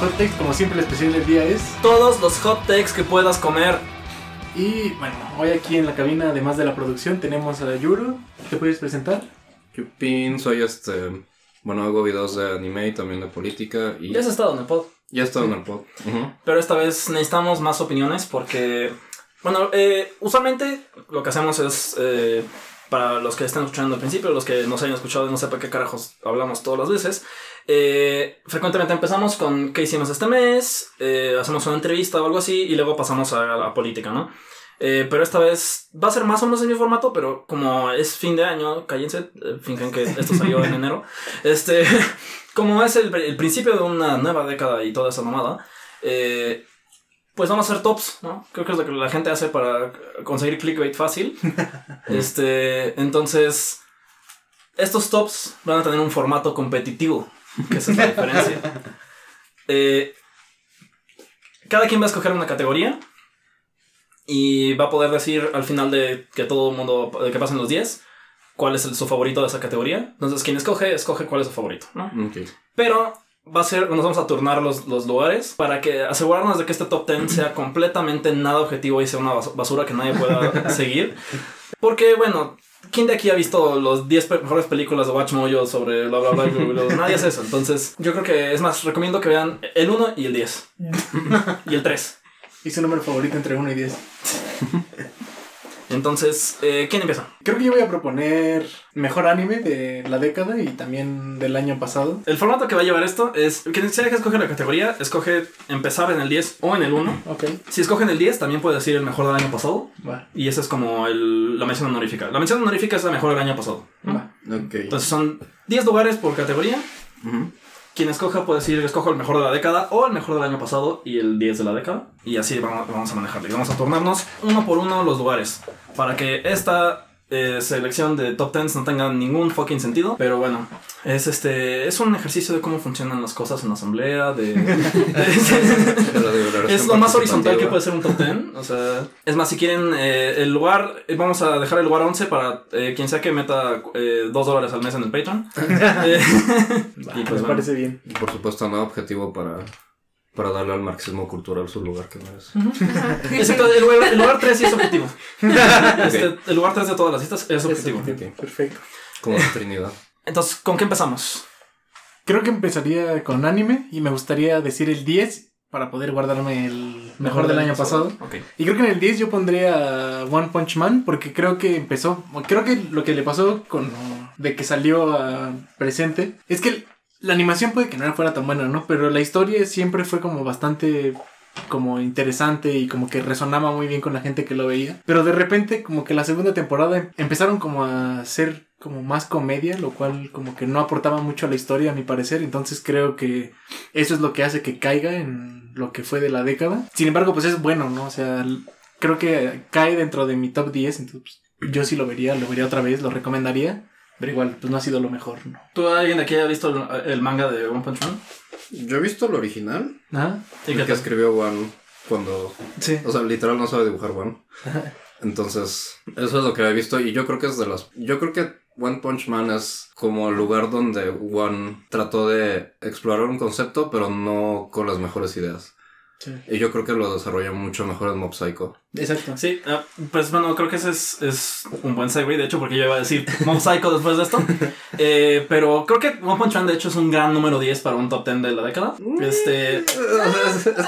Hot Takes. Como siempre, el especial del día es. Todos los hot takes que puedas comer. Y bueno, hoy aquí en la cabina, además de la producción, tenemos a Yuru. ¿Te puedes presentar? Yupin, soy este. Bueno, hago videos de anime y también de política. Y Ya has estado en el pod. ya he estado en el pod. Ujú. Pero esta vez necesitamos más opiniones porque. Bueno, eh, usualmente lo que hacemos es. eh, para los que están escuchando al principio, los que nos hayan escuchado y no sepan qué carajos hablamos todas las veces. Eh, frecuentemente empezamos con qué hicimos este mes, eh, hacemos una entrevista o algo así y luego pasamos a la política, ¿no? Eh, pero esta vez va a ser más o menos el mismo formato, pero como es fin de año, cállense, finjan que esto salió en enero. Este, como es el, el principio de una nueva década y toda esa mamada, pues vamos a hacer tops, ¿no? Creo que es lo que la gente hace para conseguir clickbait fácil. este, entonces, estos tops van a tener un formato competitivo, esa es la diferencia. Eh, cada quien va a escoger una categoría y va a poder decir al final de que todo el mundo, de que pasen los 10, cuál es el- su favorito de esa categoría. Entonces, quien escoge, escoge cuál es su favorito. Pero va a ser, nos vamos a turnar los, los lugares para que asegurarnos de que este top 10 sea completamente nada objetivo y sea una bas- basura que nadie pueda seguir. Porque, bueno, ¿quién de aquí ha visto los 10 pe- mejores películas de Watch Mojo sobre bla bla bla? bla, bla, bla? Nadie hace eso. Entonces, yo creo que es más, recomiendo que vean el 1 y el 10. y el 3. ¿Y su número favorito entre 1 y 10? Entonces, eh, ¿quién empieza? Creo que yo voy a proponer mejor anime de la década y también del año pasado. El formato que va a llevar esto es, quien sea que escoge la categoría, escoge empezar en el 10 o en el 1. Ok, Si escogen el 10, también puede decir el mejor del año pasado. va, Y esa es como el- la mención honorífica. La mención honorífica es la mejor del año pasado. ¿no? va. Ok. Entonces son 10 lugares por categoría. Ujú. Quien escoja puede decir, escojo el mejor de la década o el mejor del año pasado y el 10 de la década. Y así vamos, vamos a manejarlo. Y vamos a turnarnos uno por uno los lugares. Para que esta eh, selección de top 10 no tenga ningún fucking sentido. Pero bueno, es este es un ejercicio de cómo funcionan las cosas en la asamblea. De, Es lo más horizontal que puede ser un top 10. O sea, es más, si quieren eh, el lugar, eh, vamos a dejar el lugar 11 para eh, quien sea que meta 2 dólares al mes en el Patreon. Eh, Y pues me bueno. parece bien. Y por supuesto, nada objetivo para, para darle al marxismo cultural su lugar que merece. excepto el lugar, el lugar 3 sí es objetivo. Este, el lugar 3 de todas las listas es objetivo. Perfecto. Como la Trinidad. Entonces, ¿con qué empezamos? Creo que empezaría con anime y me gustaría decir el 10 para poder guardarme el mejor del año pasado. Ok. Y creo que en el 10 yo pondría One Punch Man porque creo que empezó, creo que lo que le pasó con de que salió a presente es que la animación puede que no fuera tan buena, ¿no? Pero la historia siempre fue como bastante como interesante y como que resonaba muy bien con la gente que lo veía. Pero de repente como que la segunda temporada empezaron como a ser como más comedia, lo cual como que no aportaba mucho a la historia a mi parecer. Entonces creo que eso es lo que hace que caiga en lo que fue de la década. Sin embargo, pues es bueno, ¿no? O sea, creo que cae dentro de mi top 10, entonces pues, yo sí lo vería, lo vería otra vez, lo recomendaría. Pero igual, pues no ha sido lo mejor, ¿no? ¿Tú alguien de aquí ha visto el, el manga de One Punch Man? Yo he visto el original. ¿Ah? ¿Y El qué que tal? escribió One cuando. Sí. O sea, literal no sabe dibujar One. Entonces, eso es lo que he visto. Y yo creo que es de las. Yo creo que One Punch Man es como el lugar donde One trató de explorar un concepto, pero no con las mejores ideas. Sí. Y yo creo que lo desarrolla mucho mejor en Mob Psycho. Exacto. Sí, ah, pues bueno, creo que ese es, es un buen segue, de hecho, porque yo iba a decir Mob Psycho después de esto. Eh, pero creo que One Punch Man, de hecho, es un gran número 10 para un top 10 de la década. Este. Es,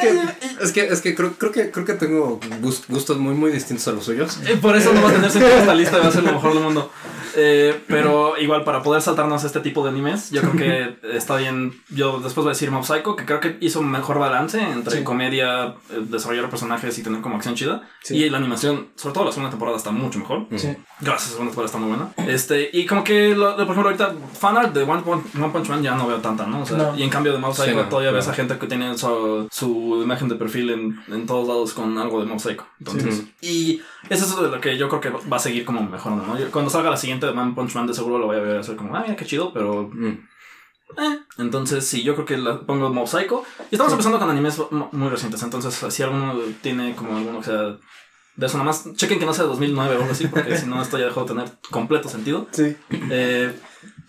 que, es que, es que creo, creo que creo que tengo gus- gustos muy muy distintos a los suyos. eh, Por eso no va a tener sentido esta lista y va a ser lo mejor del mundo. Eh, pero igual, para poder saltarnos este tipo de animes, yo creo que está bien. Yo después voy a decir Mob Psycho, que creo que hizo un mejor balance entre Sí. comedia, eh, desarrollar personajes y tener como acción chida. Sí. Y la animación, sobre todo la segunda temporada, está mucho mejor. Sí. Gracias, segunda temporada está muy buena. Este, y como que, lo- por ejemplo, ahorita fanart de One, Punch- One Punch Man ya no veo tanta, ¿no? O sea, No. y en cambio de Mob Psycho no, todavía ves claro. a gente que tiene su, su imagen de perfil en, en todos lados con algo de Mob Psycho. Entonces, y eso es de lo que yo creo que va a seguir como mejorando, ¿no? Yo- cuando salga la siguiente de One Punch Man, de seguro lo voy a ver hacer como, ah, mira qué chido, pero Mm. eh. Entonces, sí, yo creo que la pongo Mob Psycho. Y estamos Sí. empezando con animes mu- muy recientes. Entonces, si alguno tiene como alguno que sea de eso, nada más chequen que no sea de 2009 o algo así, porque si no, esto ya dejó de tener completo sentido. Sí. Eh,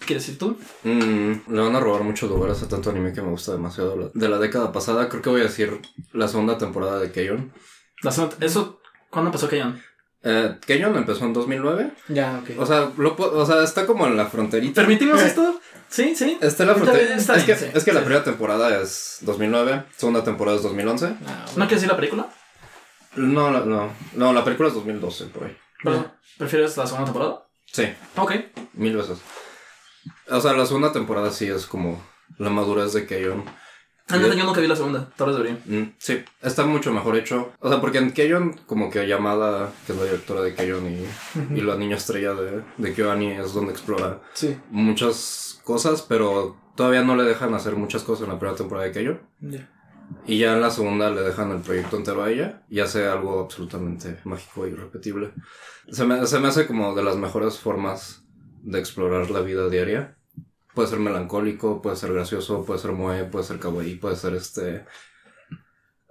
quieres decir tú? Mm, le van a robar muchos lugares a tanto anime que me gusta demasiado. De la década pasada, creo que voy a decir la segunda temporada de Keion. La segunda- eso, ¿cuándo empezó Keyon? Eh, Keion empezó en 2009. Ya, ok. O sea, lo, o sea, está como en la fronterita. ¿Permitimos esto? Sí, sí. Está en la Está frontera. bien, está es, que, sí, es que la primera temporada es 2009, segunda temporada es 2011. Ah, ¿No bueno. quieres decir la película? No, la- no, no, la película es 2012, por ahí. Perdón, ¿Prefieres la segunda temporada? Sí, Ok. mil veces. O sea, la segunda temporada sí es como la madurez de Keion. Ah, no, yo nunca vi la segunda. Tal vez debería. Mm, sí, está mucho mejor hecho. O sea, porque en Keion, como que Yamada, que es la directora de Keion y, y la niña estrella de, de KyoAni, es donde explora Sí. muchas cosas, pero todavía no le dejan hacer muchas cosas en la primera temporada de Keion. Ya. Y ya en la segunda le dejan el proyecto entero a ella y hace algo absolutamente mágico y irrepetible. Se me, se me hace como de las mejores formas de explorar la vida diaria. Puede ser melancólico, puede ser gracioso, puede ser moe, puede ser kawaii, puede ser este...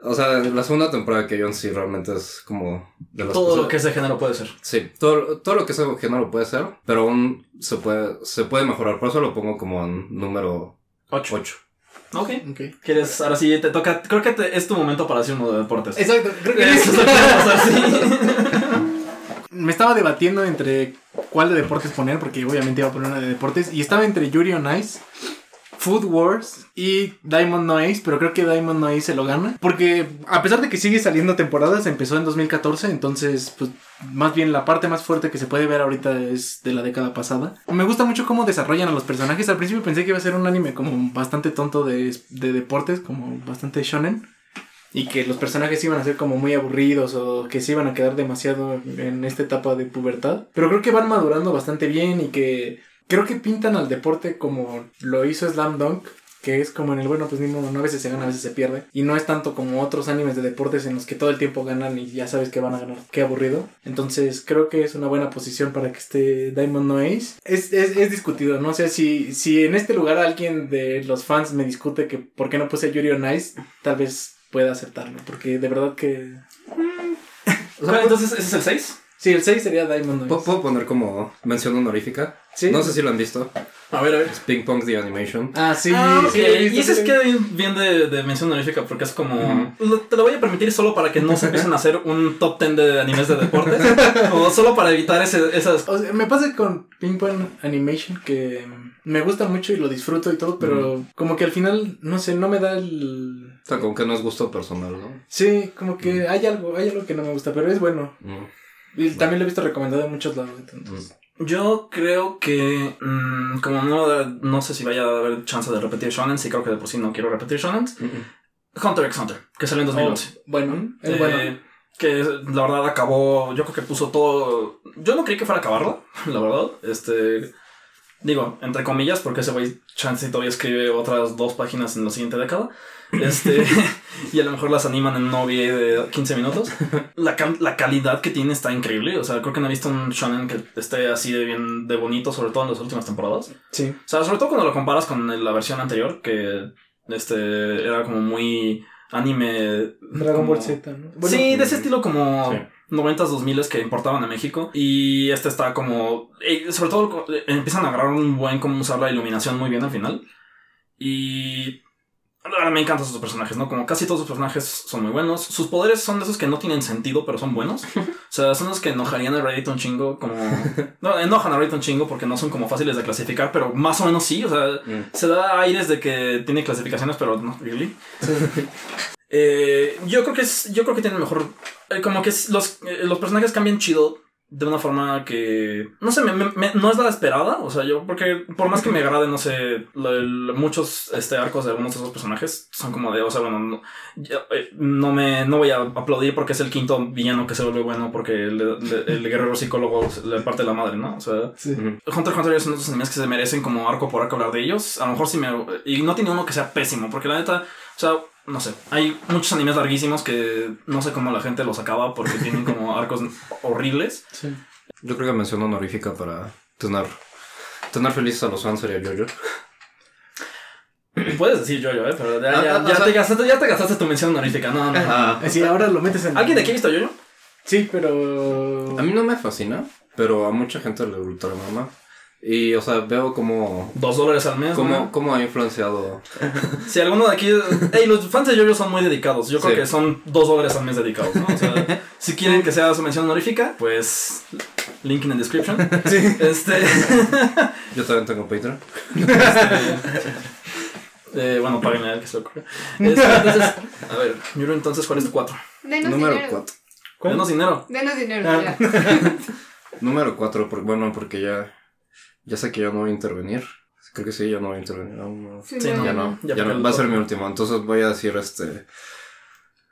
O sea, la segunda temporada que yo en sí realmente es como de las Todo cosas- lo que ese género puede ser. Sí, todo, todo lo que ese género puede ser, pero aún se puede, se puede mejorar. Por eso lo pongo como en número 8. 8. Ok. Ok. ¿Quieres? Ahora sí, te toca. Creo que te- es tu momento para hacer uno de deportes. Exacto, creo que Eso es lo que va a pasar, sí. Me estaba debatiendo entre cuál de deportes poner, porque obviamente iba a poner una de deportes, y estaba entre Yuri on Ice, Food Wars y Diamond No Ace, pero creo que Diamond No Ace se lo gana, porque a pesar de que sigue saliendo temporadas, empezó en 2014, entonces, pues, más bien la parte más fuerte que se puede ver ahorita es de la década pasada. Me gusta mucho cómo desarrollan a los personajes, al principio pensé que iba a ser un anime como bastante tonto de, de deportes, como bastante shonen. Y que los personajes iban a ser como muy aburridos o que se iban a quedar demasiado en esta etapa de pubertad. Pero creo que van madurando bastante bien y que creo que pintan al deporte como lo hizo Slam Dunk. Que es como en el bueno, pues mismo, no a veces se gana, a veces se pierde. Y no es tanto como otros animes de deportes en los que todo el tiempo ganan y ya sabes que van a ganar. Qué aburrido. Entonces creo que es una buena posición para que esté Diamond No Ace. Es, es, es discutido, no sé si, si en este lugar alguien de los fans me discute que por qué no puse Yuri on Ice, tal vez pueda aceptarlo. Porque de verdad que... Entonces, ¿ese es el 6? Sí, el 6 sería Diamond No ¿Puedo, Ace. puedo poner como mención honorífica? Sí. No sé si lo han visto. A ver, a ver. Es Ping Pong The Animation. Ah, sí. Ah, sí, visto, y ese sí es que bien, de, de mención honorífica porque es como. Te lo voy a permitir solo para que no se empiecen a hacer un top 10 de animes de deportes. o solo para evitar ese, esas. O sea, me pasa con Ping Pong Animation que me gusta mucho y lo disfruto y todo, pero como que al final, no sé, no me da el... O sea, como que no es gusto personal, ¿no? Sí, como que hay algo, hay algo que no me gusta, pero es bueno. Y también lo he visto recomendado en muchos lados, entonces. Yo creo que. mm, como no, no sé si vaya a haber chance de repetir Shonen, sí creo que de por sí no quiero repetir Shonen. Hunter x Hunter, que salió en 2011. Oh, bueno, es Eh, bueno. Que la verdad acabó. Yo creo que puso todo. Yo no creí que fuera a acabarla, la verdad. Este. Digo, entre comillas, porque ese güey chance todavía escribe otras dos páginas en la siguiente década. Este. y a lo mejor las animan en un OVA de 15 minutos. La, cal- la calidad que tiene está increíble. O sea, creo que no he visto un shonen que esté así de bien, de bonito, sobre todo en las últimas temporadas. Sí. O sea, sobre todo cuando lo comparas con la versión anterior, que este era como muy anime. Dragon como- Ball Z, ¿no? Bueno, sí, de ese estilo como Sí. 90s, 2000 que importaban a México. Y este está como. eh, sobre todo eh, empiezan a agarrar un buen cómo usar la iluminación muy bien al final. Y. Ahora me encantan sus personajes, ¿no? Como casi todos sus personajes son muy buenos. Sus poderes son de esos que no tienen sentido, pero son buenos. O sea, son los que enojarían a Reddit un chingo, como... No, enojan a Reddit un chingo porque no son como fáciles de clasificar, pero más o menos sí. O sea, Mm. se da aires de que tiene clasificaciones, pero no, really. Eh, yo creo que es, yo creo que tiene mejor, eh, como que es- los, eh, los personajes cambian chido de una forma que, no sé, me- me- me- no es la esperada, o sea, yo, porque por más que me agrade, no sé, muchos este, arcos de algunos de esos personajes son como de, o sea, bueno, no, eh, no me, no voy a aplaudir porque es el quinto villano que se vuelve bueno porque le- le- el guerrero psicólogo le parte la madre, ¿no? O sea, Sí. Hunter x Hunter de esos animes que se merecen como arco por arco hablar de ellos. A lo mejor sí me... Y no tiene uno que sea pésimo, porque la neta, o sea, no sé, hay muchos animes larguísimos que no sé cómo la gente los acaba porque tienen como arcos horribles. sí. Yo creo que mención honorífica para tener, tener felices a los fans sería Jojo. Puedes decir yo, yo, ¿eh? Pero ya, Ah, ya, ah, ya o sea- te gastaste, ya te gastaste tu mención honorífica, no, no. Ah, Así, ahora lo metes en... ¿Alguien de aquí ha visto yo, Sí, pero... a mí no me fascina, pero a mucha gente le ultra mama. Y, o sea, veo como... Dos dólares al mes, Cómo, ¿no? cómo ha influenciado. Si alguno de aquí. Ey, los fans de Yoyo son muy dedicados. Yo creo Sí. que son dos dólares al mes dedicados, ¿no? O sea, si quieren que sea su mención honorífica, pues. Link in the description. Este. Yo también tengo Patreon. eh, bueno, paguen a él que se lo ocurre. Este, entonces, a ver, Yuro, entonces, ¿cuál es tu cuatro? Denos Número dinero. 4. Denos dinero. Denos dinero, Ah. ya. Número 4, bueno, porque ya... Ya sé que ya no voy a intervenir. Creo que sí, ya no voy a intervenir. no. Sí, Sí, no, Ya no. Ya no, va a ser mi último. Entonces voy a decir este.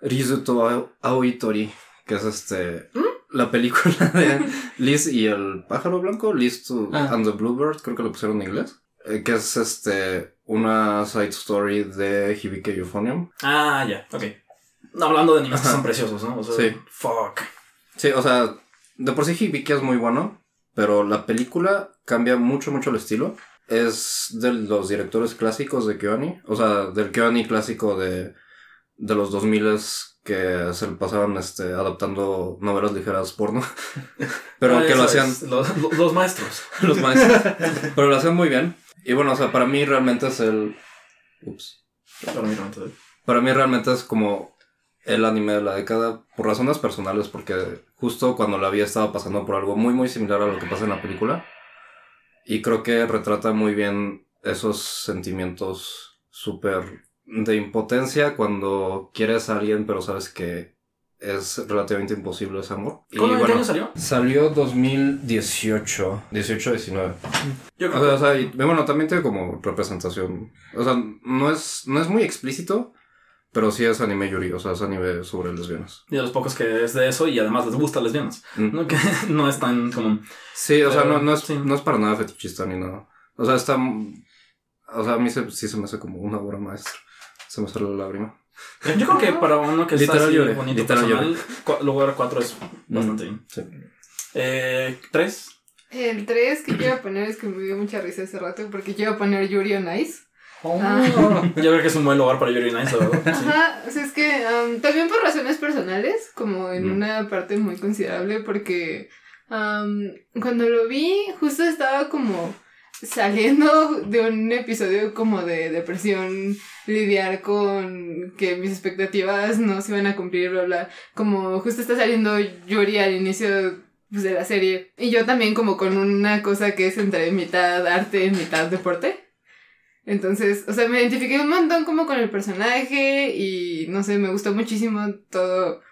Rizuto Ao- Aoitori, que es este. La película de Liz y el pájaro blanco, Liz to- Ah. and the Bluebird, creo que lo pusieron en inglés. eh, que es este. Una side story de Hibike Euphonium. Ah, ya, ok. Hablando de animes que son preciosos, ¿no? O sea, Sí. fuck. Sí, o sea, de por sí Hibike es muy bueno, pero la película cambia mucho, mucho el estilo. Es de los directores clásicos de Kyoani, o sea, del Kyoani clásico de, de los 2000 que se le pasaban este, adaptando novelas ligeras porno. pero Ah, que lo hacían los maestros. los maestros. pero lo hacían muy bien. Y bueno, o sea, para mí realmente es el... Ups. Para mí, realmente. Para mí realmente es como el anime de la década por razones personales, porque justo cuando la vi estaba pasando por algo muy muy similar a lo que pasa en la película. Y creo que retrata muy bien esos sentimientos súper de impotencia cuando quieres a alguien pero sabes que es relativamente imposible ese amor. Y ¿Cuándo qué bueno, año salió? salió 2018, 18-19. Yo O creo sea, o sea, y, bueno, también tiene como representación. O sea, no es, no es muy explícito, pero sí es anime yuri, o sea, es anime sobre lesbianas. Y de los pocos que es de eso y además les gusta lesbianas. Mm. ¿no? Que no es tan común. Sí, o sea, Pero, no, no, es, sí. no es para nada fetichista ni nada. O sea, está. O sea, a mí se- sí se me hace como una obra maestra. Se me sale la lágrima. Yo creo que para uno que está Literal así lloré, bonito literal personal, cu- lugar 4 es bastante bien. Sí. Eh, ¿Tres? El 3 que quiero poner es que me dio mucha risa hace rato porque quiero poner Yuri on Ice. Ah. Yo creo que es un buen lugar para Yuri Nice, verdad. Sí. Ajá, o sea, es que am, también por razones personales, como en Mm. una parte muy considerable, porque am, cuando lo vi, justo estaba como saliendo de un episodio como de depresión, lidiar con que mis expectativas no se iban a cumplir, bla, bla. Como justo está saliendo Yuri al inicio pues, de la serie. Y yo también como con una cosa que es entre mitad arte, mitad deporte. Entonces, o sea, me identifiqué un montón como con el personaje y no sé, me gustó muchísimo todo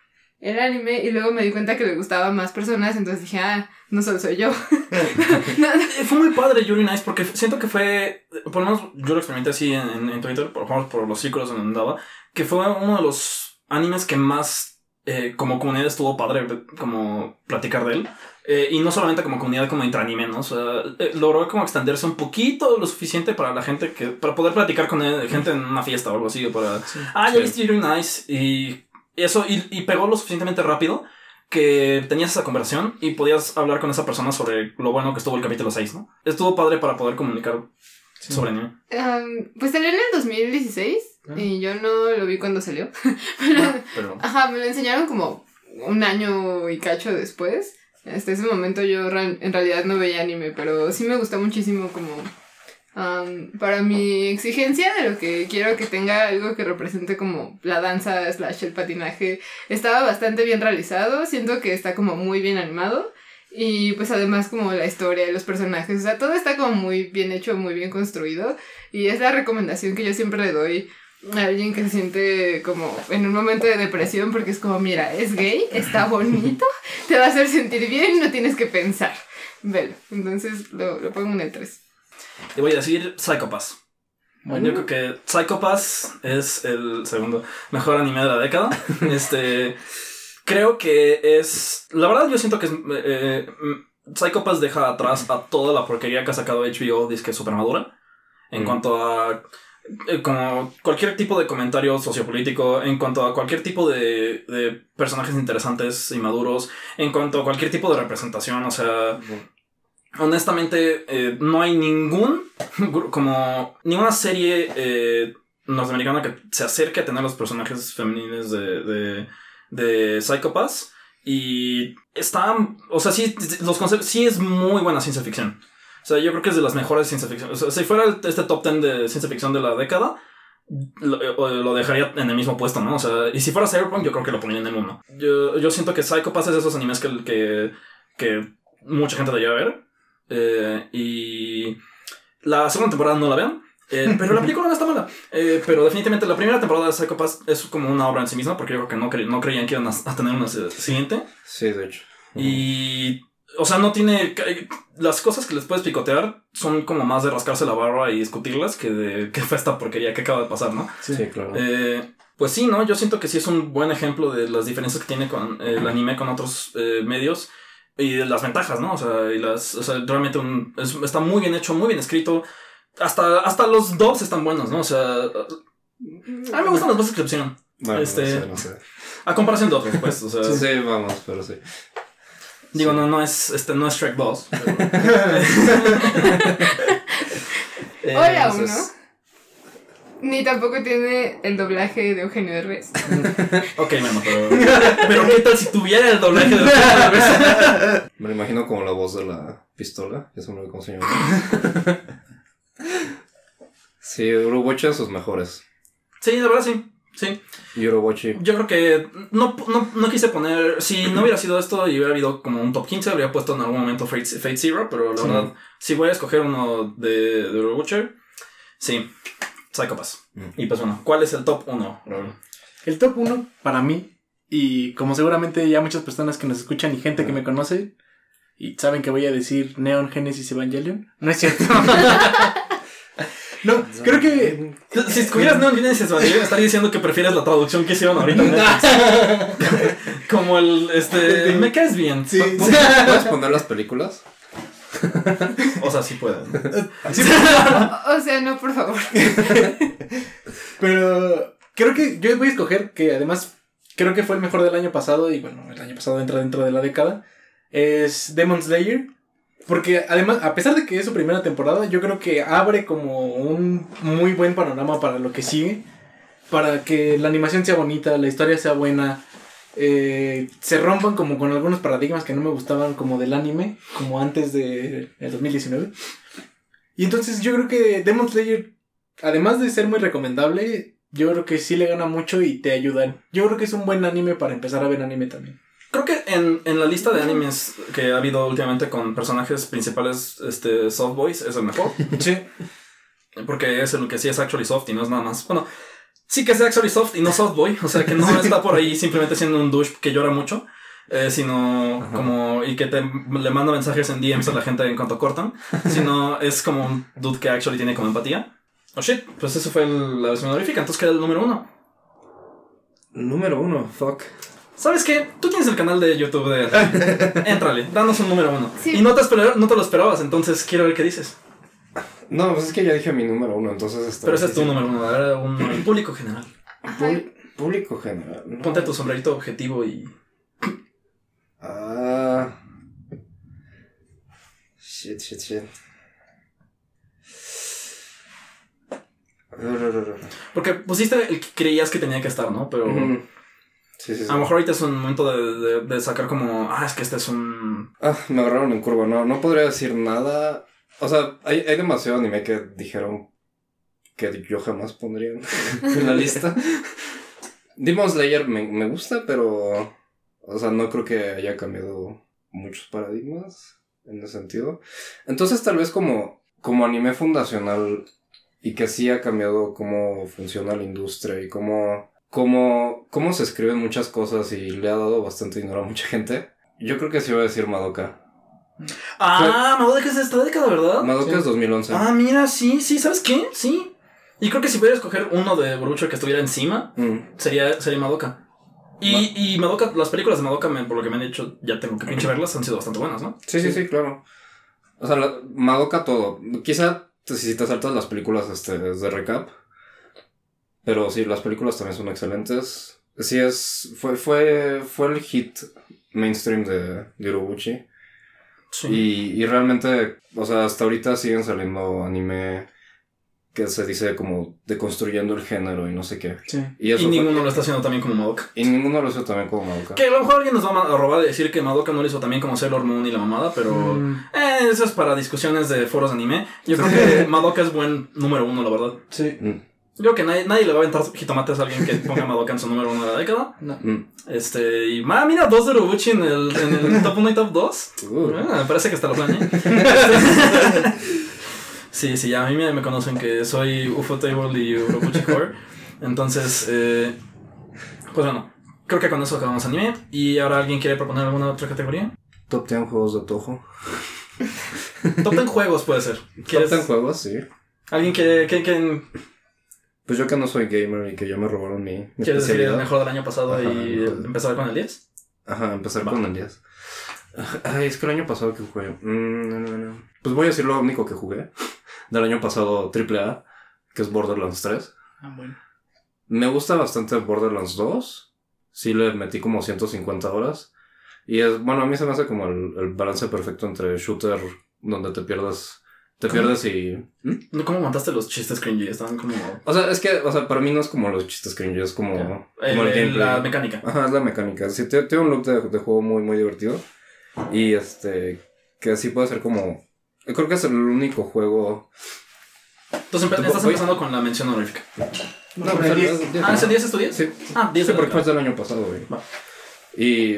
el anime y luego me di cuenta que le gustaba más personas, entonces dije, ah, no solo soy yo. No, Eh, Fue muy padre Yuri Nice porque siento que fue, por lo menos yo lo experimenté así en, en- en Twitter, por, por- por los círculos donde andaba, que fue uno de los animes que más eh, como comunidad estuvo padre como platicar de él. Eh, y no solamente como comunidad como entre anime, ¿no? O sea, eh, logró como extenderse un poquito lo suficiente para la gente que, para poder platicar con él, gente en una fiesta o algo así, o para, ah, ya Sí. viste Yuri Nice, y eso, y, y pegó lo suficientemente rápido que tenías esa conversación y podías hablar con esa persona sobre lo bueno que estuvo el capítulo 6, ¿no? Estuvo padre para poder comunicar sobre anime. Pues salió en el 2016 Ah. y yo no lo vi cuando salió. Pero, Pero ajá, me lo enseñaron como un año y cacho después. Hasta ese momento yo en realidad no veía anime, pero sí me gustó muchísimo como para mi exigencia de lo que quiero que tenga algo que represente como la danza slash el patinaje. Estaba bastante bien realizado, siento que está como muy bien animado. Y pues además como la historia los personajes, o sea, todo está como muy bien hecho, muy bien construido. Y es la recomendación que yo siempre le doy alguien que se siente como en un momento de depresión porque es como, mira, es gay, está bonito, te va a hacer sentir bien, no tienes que pensar. Velo. Entonces lo, lo pongo en el 3. te voy a decir Psychopass. Bueno. Yo creo que Psychopass es el segundo mejor anime de la década. este. Creo que es. La verdad, yo siento que es. eh, mm, Psychopass deja atrás a toda la porquería que ha sacado HBO, disque super madura. En Mm. cuanto a. eh, como cualquier tipo de comentario sociopolítico, en cuanto a cualquier tipo de, de personajes interesantes y maduros, en cuanto a cualquier tipo de representación, o sea, honestamente eh, no hay ningún como ninguna serie eh, norteamericana que se acerque a tener los personajes femeniles de, de, de Psychopaths y está, o sea, sí, los conceptos, sí es muy buena ciencia ficción. O sea, yo creo que es de las mejores ciencia ficción. O sea, si fuera este top 10 de ciencia ficción de la década, lo, eh, lo dejaría en el mismo puesto, ¿no? O sea, y si fuera Cyberpunk, yo creo que lo pondría en el 1. Yo, yo siento que Psycho Pass es de esos animes que, que, que mucha gente debería ver. Eh, y la segunda temporada no la vean. eh, pero la película no está mala. Eh, pero definitivamente la primera temporada de Psycho Pass es como una obra en sí misma, porque yo creo que no, cre- no creían que iban a, a tener una siguiente. Sí, de hecho. Y. O sea, no tiene. Las cosas que les puedes picotear son como más de rascarse la barba y discutirlas que de qué fue esta porquería que acaba de pasar, ¿no? Sí, claro. Eh, pues sí, ¿no? Yo siento que sí es un buen ejemplo de las diferencias que tiene con eh, el anime con otros eh, medios y de las ventajas, ¿no? O sea, y las, o sea realmente un- es- está muy bien hecho, muy bien escrito. Hasta, hasta los dubs están buenos, ¿no? O sea, a mí me gustan las voces que pusieron. Bueno, este- no sé, no sé. A comparación de otros, pues, o sea, Sí, vamos, pero sí. Digo, no, no es, este, no es Shrek 2. pero- Eh, Hola, entonces- uno. Ni tampoco tiene el doblaje de Eugenio Derbez. Ok, bueno, pero. Pero ¿qué tal si tuviera el doblaje de otra vez? Me lo imagino como la voz de la pistola. Ya se me olvidó cómo se llama. sí, Urobochi es sus mejores. Sí, la verdad sí. Sí. Y Urobochi. Yo creo que no, no, no quise poner. Si no hubiera sido esto y hubiera habido como un top 15, habría puesto en algún momento Fate, Fate Zero. Pero la Sí. verdad, si voy a escoger uno de, de sí, Psycho Pass. Mm. Y pues bueno, ¿cuál es el top 1, Raúl? El top 1 para mí, y como seguramente ya muchas personas que nos escuchan y gente que me conoce, y saben que voy a decir Neon Genesis Evangelion, no es cierto. no, creo que Si escogieras Neon Genesis Evangelion, estaría diciendo que prefieres la traducción que hicieron ahorita. como el. Este. Me caes bien. Sí. ¿Puedes poner las películas? O sea, sí pueden. Sí, O sea, no, por favor. pero creo que yo voy a escoger que además creo que fue el mejor del año pasado y bueno, el año pasado entra dentro de la década. Es Demon Slayer. Porque además, a pesar de que es su primera temporada, yo creo que abre como un muy buen panorama para lo que sigue. Para que la animación sea bonita, la historia sea buena. eh, se rompan como con algunos paradigmas que no me gustaban como del anime, como antes de el 2019. Y entonces yo creo que Demon Slayer, además de ser muy recomendable, yo creo que sí le gana mucho y te ayudan. Yo creo que es un buen anime para empezar a ver anime también. Creo que en, en la lista de animes que ha habido últimamente con personajes principales, este, soft boys es el mejor. Sí. Porque es el que sí es actually soft y no es nada más. Bueno, sí que es actually soft y no soft boy. O sea, que no está por ahí simplemente siendo un douche que llora mucho. eh, sino Ajá. como. Y que te, le manda mensajes en DMs a la gente en cuanto cortan. Sino es como un dude que actually tiene como empatía. Oh shit, pues eso fue el- la versión honorífica. Entonces queda el número uno. Número uno, fuck. ¿Sabes qué? Tú tienes el canal de YouTube de... Éntrale, danos un número uno. Sí. Y no te, no te lo esperabas, entonces quiero ver qué dices. No, pues es que ya dije mi número uno, entonces está. Pero ese es tu número uno, era un público general. Público, general. no. Ponte tu sombrerito objetivo y... Ah. Shit, shit, shit. Porque pusiste el que creías que tenía que estar, ¿no? Pero. Sí, sí, sí. a lo mejor ahorita es un momento de, de- de sacar como... Ah, es que este es un... Ah, me agarraron en curva, no, no podría decir nada. O sea, hay, hay demasiado anime que dijeron que yo jamás pondría en la lista. Demon Slayer me, me gusta, pero. O sea, no creo que haya cambiado muchos paradigmas en ese sentido. Entonces, tal vez como, como anime fundacional y que sí ha cambiado cómo funciona la industria y cómo, cómo, cómo se escriben muchas cosas y le ha dado bastante dinero a mucha gente. Yo creo que sí voy a decir Madoka. Ah, Madoka es de esta década, ¿verdad? Madoka Sí. es 2011. Ah, mira, sí, sí, ¿sabes qué? Sí. Y creo que si pudiera escoger uno de Borucho que estuviera encima, Mm. sería, sería Madoka. Y, y Madoka, las películas de Madoka, me- por lo que me han dicho, ya tengo que pinche verlas, han sido bastante buenas, ¿no? Sí, sí, sí, claro. O sea, la- Madoka todo. Quizá si te saltas las películas este, de recap. Pero sí, las películas también son excelentes. Sí, es. Fue, fue, fue el hit mainstream de, de Urobuchi. Sí. Y, y realmente, o sea, hasta ahorita siguen saliendo anime que se dice como deconstruyendo el género y no sé qué. Sí. Y eso Y fue- ninguno lo está haciendo también como Madoka. y ninguno lo hizo también como Madoka. Que a lo mejor alguien nos va a robar de decir que Madoka no lo hizo también como Sailor Moon y la mamada, pero. Mm, Eh, eso es para discusiones de foros de anime. Yo creo que Madoka es buen número uno, la verdad. sí. Mm, Yo creo que nadie, nadie le va a aventar jitomates a alguien que ponga Madoka en su número uno de la década. No. mm. Este, y ma, mira, dos de Urobuchi en el, en el top 1 y top 2. Uh. Ah, me parece que hasta lo planeé. sí, sí, ya a mí me, me conocen que soy UFO Table y Urobuchi Core. Entonces, eh, pues bueno, creo que con eso acabamos anime. Y ahora alguien quiere proponer alguna otra categoría. Top 10 juegos de Toho. Top 10 juegos puede ser. Top ¿Quieres- 10 juegos, sí. ¿Alguien quiere, que, que- Pues yo que no soy gamer y que ya me robaron mi, mi quiere decir el mejor del año pasado Ajá, y empezar con el 10? Ajá, empezar Va. con el 10. Ay, es que el año pasado que jugué. Mm, no, no, no. Pues voy a decir lo único que jugué. Del año pasado AAA, que es Borderlands 3. Ah, bueno. Me gusta bastante Borderlands 2. Sí le metí como 150 horas. Y es, bueno, a mí se me hace como el, el balance perfecto entre shooter donde te pierdes. Te ¿Cómo? pierdes y. ¿Mm? ¿Cómo montaste los chistes cringy? Estaban como... O sea, es que, o sea, para mí no es como los chistes cringy, es como, como El- el, el- gameplay. la mecánica. Ajá, es la mecánica. Sí, tiene, tiene un look de, de juego muy, muy divertido. Y este, que sí puede ser como. Creo que es el único juego. Entonces empe- estás voy- empezando con la mención honorífica. No, pues, el es- 10. es- Ah, ¿ese 10 es tu 10? Sí, Ah, 10 sí, porque fue del año pasado, güey. Va. Y.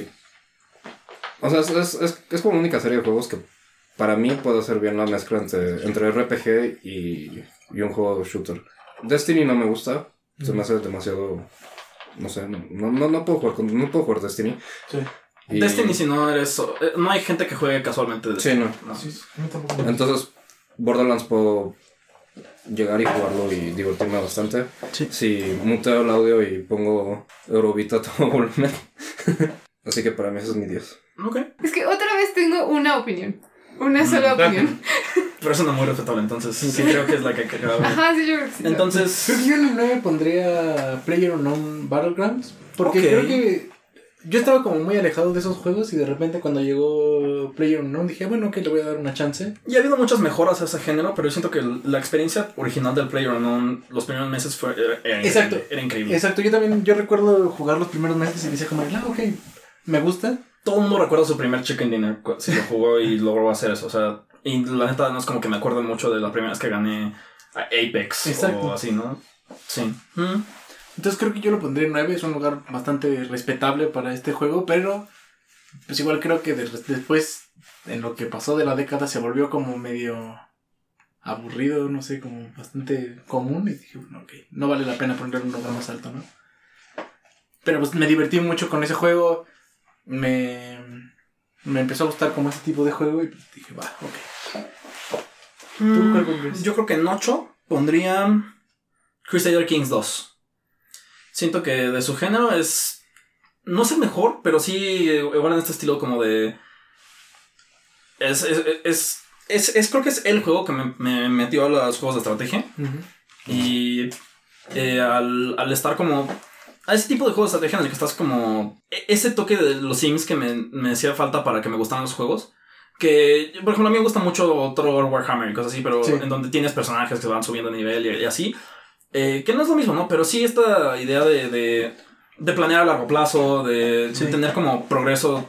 O sea, es, es, es, es como la única serie de juegos que para mí puede ser bien la mezcla entre, entre RPG y, y un juego shooter. Destiny no me gusta, se me hace demasiado. No sé, no, no, no, no puedo jugar con, no puedo jugar Destiny. Sí. Y- Destiny si no eres... eh, No hay gente que juegue casualmente Destiny. Sí, no. Sí. Entonces, Borderlands puedo llegar y jugarlo y divertirme bastante. Sí. Si muteo el audio y pongo Eurovita a todo volumen. Así que para mí ese es mi 10. Ok. Es que otra vez tengo una opinión. Una sola Mm. opinión. Pero es una muy respetable, entonces sí creo que es la que hay que acabar. Ajá, sí, yo creo que sí. Creo Entonces... que yo en el 9 pondría Player Unknown Battlegrounds. Porque creo que yo estaba como muy alejado de esos juegos y de repente cuando llegó Player Unknown dije, bueno, que le voy a dar una chance. Y ha habido muchas mejoras a ese género, pero yo siento que la experiencia original del PlayerUnknown los primeros meses fue, era, era Exacto. increíble. Era increíble. Exacto, yo también, yo recuerdo jugar los primeros meses y decía como, ah, ok, me gusta. Todo el mundo recuerda su primer Chicken Dinner si lo jugó y logró hacer eso. O sea, y la neta no es como que me acuerdo mucho de la primera vez que gané a Apex Exacto. o así, ¿no? Sí. Mm. Entonces creo que yo lo pondría en 9, es un lugar bastante respetable para este juego, pero pues igual creo que de- después, en lo que pasó de la década, se volvió como medio aburrido, no sé, como bastante común y dije, bueno, ok, no vale la pena ponerle un lugar más alto, ¿no? Pero pues me divertí mucho con ese juego, me, me empezó a gustar como ese tipo de juego y pues dije, va, ok. ¿Tú cuál pondrías? Yo creo que en 8 pondría Crusader Kings 2. Siento que de su género es. No es el mejor, pero sí, igual en este estilo como de. Es. Es. Es. es- es- creo que es el juego que me, me metió a los juegos de estrategia. Y eh, al, al estar como. A ese tipo de juegos de estrategia en el que estás como. e- Ese toque de los Sims que me, me hacía falta para que me gustaran los juegos. Que, por ejemplo, a mí me gusta mucho Thor Warhammer y cosas así, pero Sí. en donde tienes personajes que van subiendo de nivel y, y así. Eh, que no es lo mismo, ¿no? Pero sí esta idea de, de, de planear a largo plazo, de, de Sí. tener como progreso,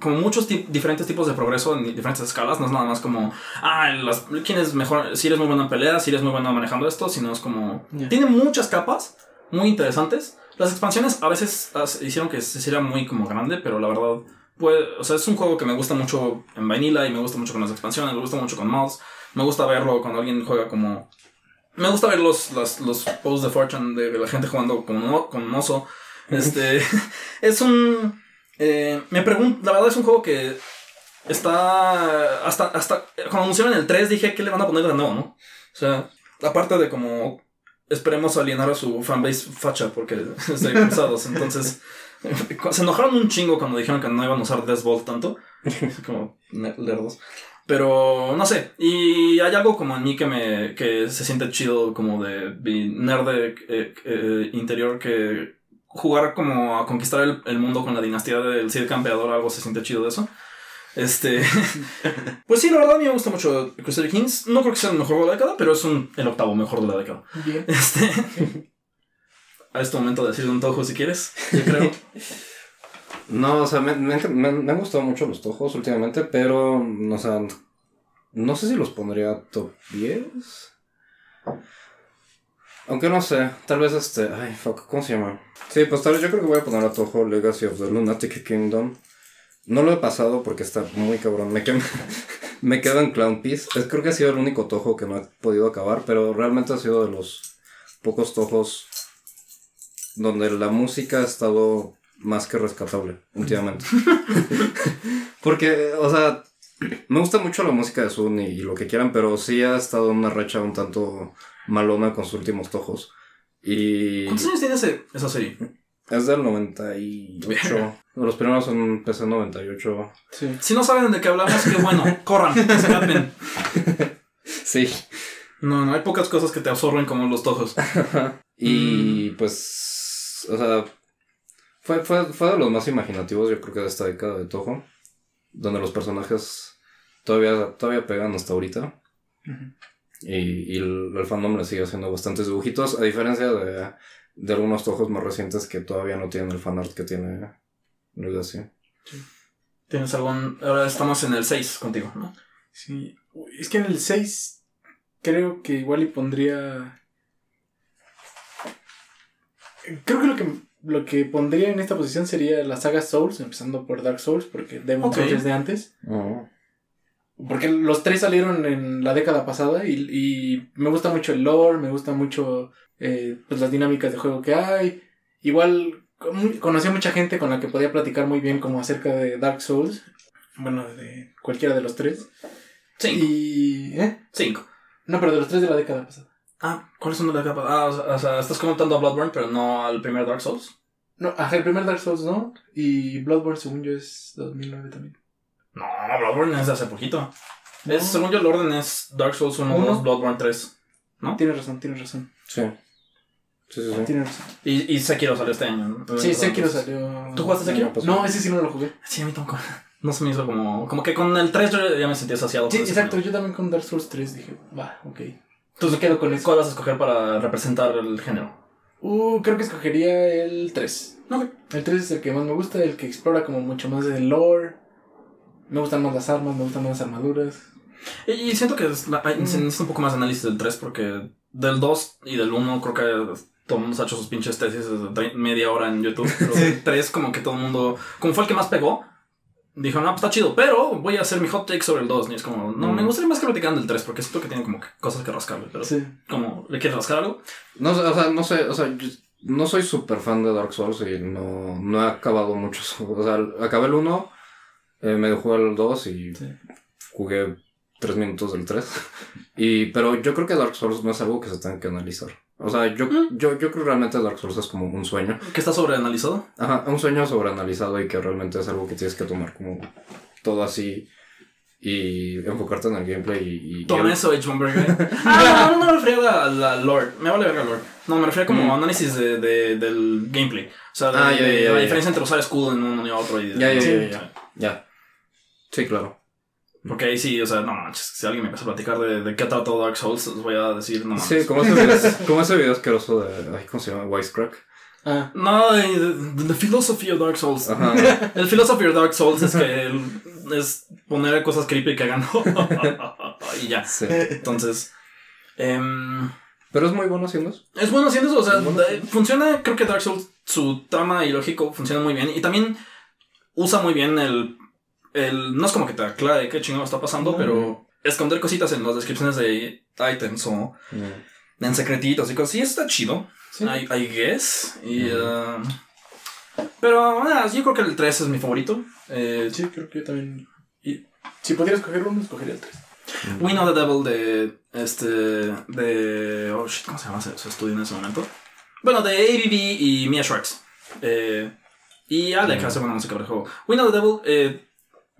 como muchos diferentes tipos de progreso en diferentes escalas. No es nada más como, ah, las, quién es mejor, si eres muy bueno en pelea, si eres muy bueno manejando esto, sino es como... Ya. Tiene muchas capas muy interesantes. Las expansiones a veces hicieron que se hiciera muy como grande, pero la verdad, pues, o sea, es un juego que me gusta mucho en Vanilla y me gusta mucho con las expansiones, me gusta mucho con mods. Me gusta verlo cuando alguien juega como... Me gusta ver los, los, los posts de Fortune de la gente jugando con, con mozo. Este, es un... eh, me pregunto, la verdad es un juego que está... Hasta, hasta cuando anunciaron el 3 dije que le van a poner de nuevo, ¿no? O sea, aparte de como esperemos alienar a su fanbase facha porque estoy cansados. Entonces, se enojaron un chingo cuando dijeron que no iban a usar Death Bolt tanto. como ne- lerdos. Pero no sé, y hay algo como en mí que me que se siente chido como de nerd de, eh, eh, interior que jugar como a conquistar el, el mundo con la dinastía del Cid Campeador, algo se siente chido de eso. Este. pues sí, la verdad a mí me gusta mucho Crusader Kings. No creo que sea el mejor de la década, pero es un, el octavo mejor de la década. Bien. Este. a este momento de decir un tojo si quieres, yo creo. No, o sea, me, me, me- me han gustado mucho los tojos últimamente, pero, o sea, no sé si los pondría top 10. Aunque no sé, tal vez este, ay, fuck, ¿cómo se llama? Sí, pues tal vez yo creo que voy a poner a Toho Legacy of the Lunatic Kingdom. No lo he pasado porque está muy cabrón, me, quedo me quedo en Clown Piece. Es, creo que ha sido el único Toho que no he podido acabar, pero realmente ha sido de los pocos Tojos donde la música ha estado más que rescatable últimamente. Porque, o sea, me gusta mucho la música de Sun y, y lo que quieran, pero sí ha estado en una racha un tanto malona con sus últimos tojos. Y ¿Cuántos años tiene ese, esa serie? Es del 98. Los primeros son PC 98. Sí. Si no saben de qué hablamos, qué bueno. Corran, escapen. Sí. No, no hay pocas cosas que te absorben como los tojos. Y pues, o sea, fue, fue, fue de los más imaginativos, yo creo que de esta década de Toho, donde los personajes todavía, todavía pegan hasta ahorita. Y, y el, el fandom le sigue haciendo bastantes dibujitos, a diferencia de, de algunos Tojos más recientes que todavía no tienen el fanart que tiene Legacy. ¿Tienes algún...? Ahora estamos en el 6 contigo, ¿no? Sí. Es que en el 6 creo que igual y pondría... Creo que lo que lo que pondría en esta posición sería la saga Souls, empezando por Dark Souls, porque Demon Ok. Souls es de antes. Oh. Porque los tres salieron en la década pasada y, y me gusta mucho el lore, me gusta mucho eh, pues las dinámicas de juego que hay. Igual con- conocí a mucha gente con la que podía platicar muy bien como acerca de Dark Souls. Bueno, de cualquiera de los tres. 5. Y... ¿eh? 5. No, pero de los tres de la década pasada. Ah, ¿cuáles son de la capa? Ah, o sea, o sea, estás comentando a Bloodborne, pero no al primer Dark Souls. No, ajá, el primer Dark Souls no. Y Bloodborne, según yo, es 2009 también. No, Bloodborne es de hace poquito. Es, según yo, el orden es Dark Souls 1, Uno. 2, Bloodborne 3. ¿No? Tienes razón, tienes razón. Sí. Sí, sí, sí. Y, y Sekiro salió este año. ¿no? Sí, Sekiro salió. ¿Tú jugaste Sekiro? No, ese sí no lo jugué. Sí, a mí tampoco. No se me hizo como... Como que con el 3 yo ya me sentía saciado. Sí, exacto. Yo también con Dark Souls 3 dije, va, ok. Entonces, me quedo con eso. ¿Cuál vas a escoger para representar el género? Uh, creo que escogería el 3. Ok. El 3 es el que más me gusta, el que explora como mucho más del lore. Me gustan más las armas, me gustan más las armaduras. Y, y siento que es la- hay- se necesita un poco más de análisis del 3 porque del 2 y del 1 creo que todo el mundo se ha hecho sus pinches tesis de media hora en YouTube. Pero del 3 como que todo el mundo, como fue el que más pegó, dijo, no, pues está chido, pero voy a hacer mi hot take sobre el 2. Y es como, no, Mm. me gustaría más que platicaran del 3 porque siento que tiene como que cosas que rascarle. Pero Sí. como, ¿le quieres rascar algo? No, o sea, no sé, o sea, yo no soy súper fan de Dark Souls y no, no he acabado muchos. O sea, acabé el 1, eh, medio jugué el 2 y Sí. jugué 3 minutos del 3. Y, pero yo creo que Dark Souls no es algo que se tenga que analizar. O sea, yo, Mm. yo, yo creo que realmente Dark Souls es como un sueño. Que está sobreanalizado. Ajá, un sueño sobreanalizado y que realmente es algo que tienes que tomar como todo así y enfocarte en el gameplay y... y- Toma y- eso. Bomberger. ah, no, no me refería a la lore. Me vale verga lore. No, me refería como Mm. análisis de, de- del gameplay. O sea, de, Ah, ya, de ya, la ya. diferencia entre usar escudo en uno y otro. Y Ya, ya, ya. Ya. Sí, claro. Porque ahí sí, o sea, no manches. Si alguien me empieza a platicar de, de qué trató Dark Souls, les voy a decir, no manches. Sí, como ese video, como ese video asqueroso de... Ay, ¿Cómo se llama? Wisecrack. Ah, No, the, the- the philosophy of Dark Souls. Ajá. El philosophy of Dark Souls es que el- es poner cosas creepy que hagan. y ya. Sí. Entonces. em, Pero es muy bueno haciendo eso. Es bueno haciendo eso, o sea, bueno funciona, creo que Dark Souls, su trama y lógico funciona muy bien. Y también usa muy bien el, el no es como que te aclare qué chingado está pasando, No. pero esconder cositas en las descripciones de items o en secretitos y cosas. Y está chido, sí. I, I guess. Y, uh, pero nada, yo creo que el 3 es mi favorito. Eh, Sí, creo que yo también. Y si pudiera escoger uno, escogería el 3. We Know the Devil de. Este. De. Oh shit, ¿cómo se llama su estudio en ese momento? Bueno, de ABB y Mia Schwartz. Eh, y Alec Mm. hace buena música para el juego. We Know the Devil. Eh,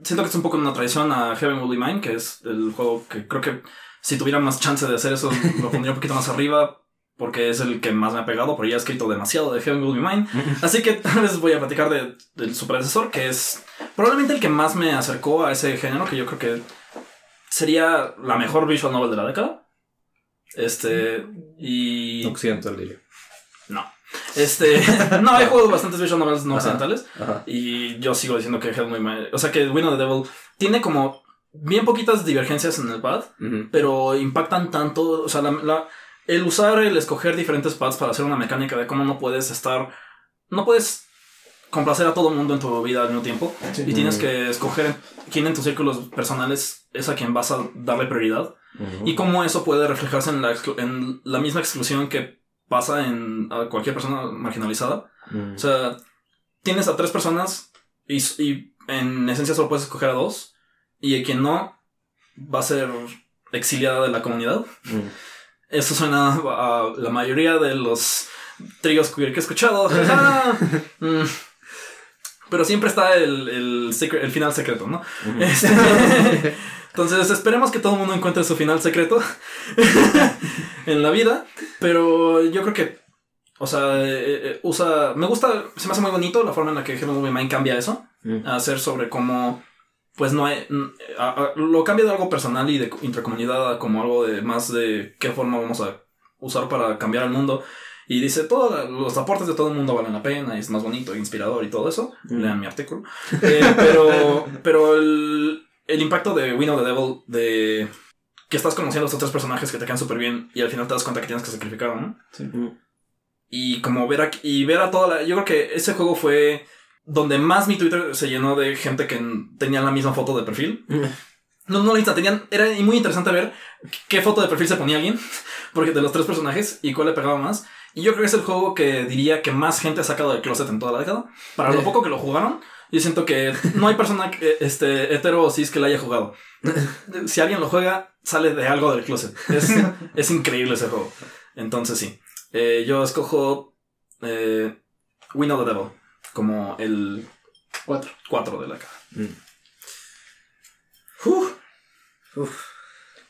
siento que es un poco una tradición a Heaven Will Be Mine, que es el juego que creo que si tuviera más chance de hacer eso, lo pondría un poquito más arriba. porque es el que más me ha pegado, pero ya he escrito demasiado de Heaven Will Be Mine. Así que tal vez voy a platicar de, del su predecesor, que es probablemente el que más me acercó a ese género, que yo creo que sería la mejor visual novel de la década. Este, y... Occidental, diría. Este, no, he jugado bastantes visual novels no occidentales. Ajá. Y yo sigo diciendo que Hell My O sea que Win of the Devil tiene como bien poquitas divergencias en el pad, pero impactan tanto. O sea, la, la- el usar, el escoger diferentes pads para hacer una mecánica de cómo no puedes estar. No puedes complacer a todo el mundo en tu vida al mismo tiempo. Sí. Y tienes que escoger quién en tus círculos personales es a quien vas a darle prioridad. Y cómo eso puede reflejarse en la, en la misma exclusión que pasa en a cualquier persona marginalizada. Ujú. O sea, tienes a tres personas y, en esencia solo puedes escoger a dos. Y el quien no va a ser exiliada de la comunidad. Ujú. Eso suena a la mayoría de los tríos que he escuchado. Mm. Pero siempre está el, el, final secreto, ¿no? Este, entonces esperemos que todo el mundo encuentre su final secreto en la vida. Pero yo creo que, o sea, eh, eh, usa. Me gusta, se me hace muy bonito la forma en la que Be Mine cambia eso. A hacer sobre cómo, pues no hay. mm, a- a- lo cambia de algo personal y de co- intracomunidad a como algo de más de qué forma vamos a usar para cambiar el mundo. Y dice, todos los aportes de todo el mundo valen la pena, y es más bonito, inspirador y todo eso. Mm. Lean mi artículo. Eh, pero pero el, el impacto de Win of the Devil, de que estás conociendo a estos tres personajes que te quedan súper bien y al final te das cuenta que tienes que sacrificar, ¿no? Ujú. Y como ver a, y ver a toda la... Yo creo que ese juego fue donde más mi Twitter se llenó de gente que tenía la misma foto de perfil. No, no, la tenían. Era muy interesante ver qué foto de perfil se ponía alguien. Porque de los tres personajes y cuál le pegaba más. Y yo creo que es el juego que diría que más gente ha sacado del closet en toda la década. Para lo poco que lo jugaron, yo siento que no hay persona que, este, hetero o cis que la haya jugado. Si alguien lo juega, sale de algo del closet. Es, es increíble ese juego. Entonces sí. Eh, yo escojo eh, Win of the Devil como el Cuatro. 4 de la caja. Mm. Uf.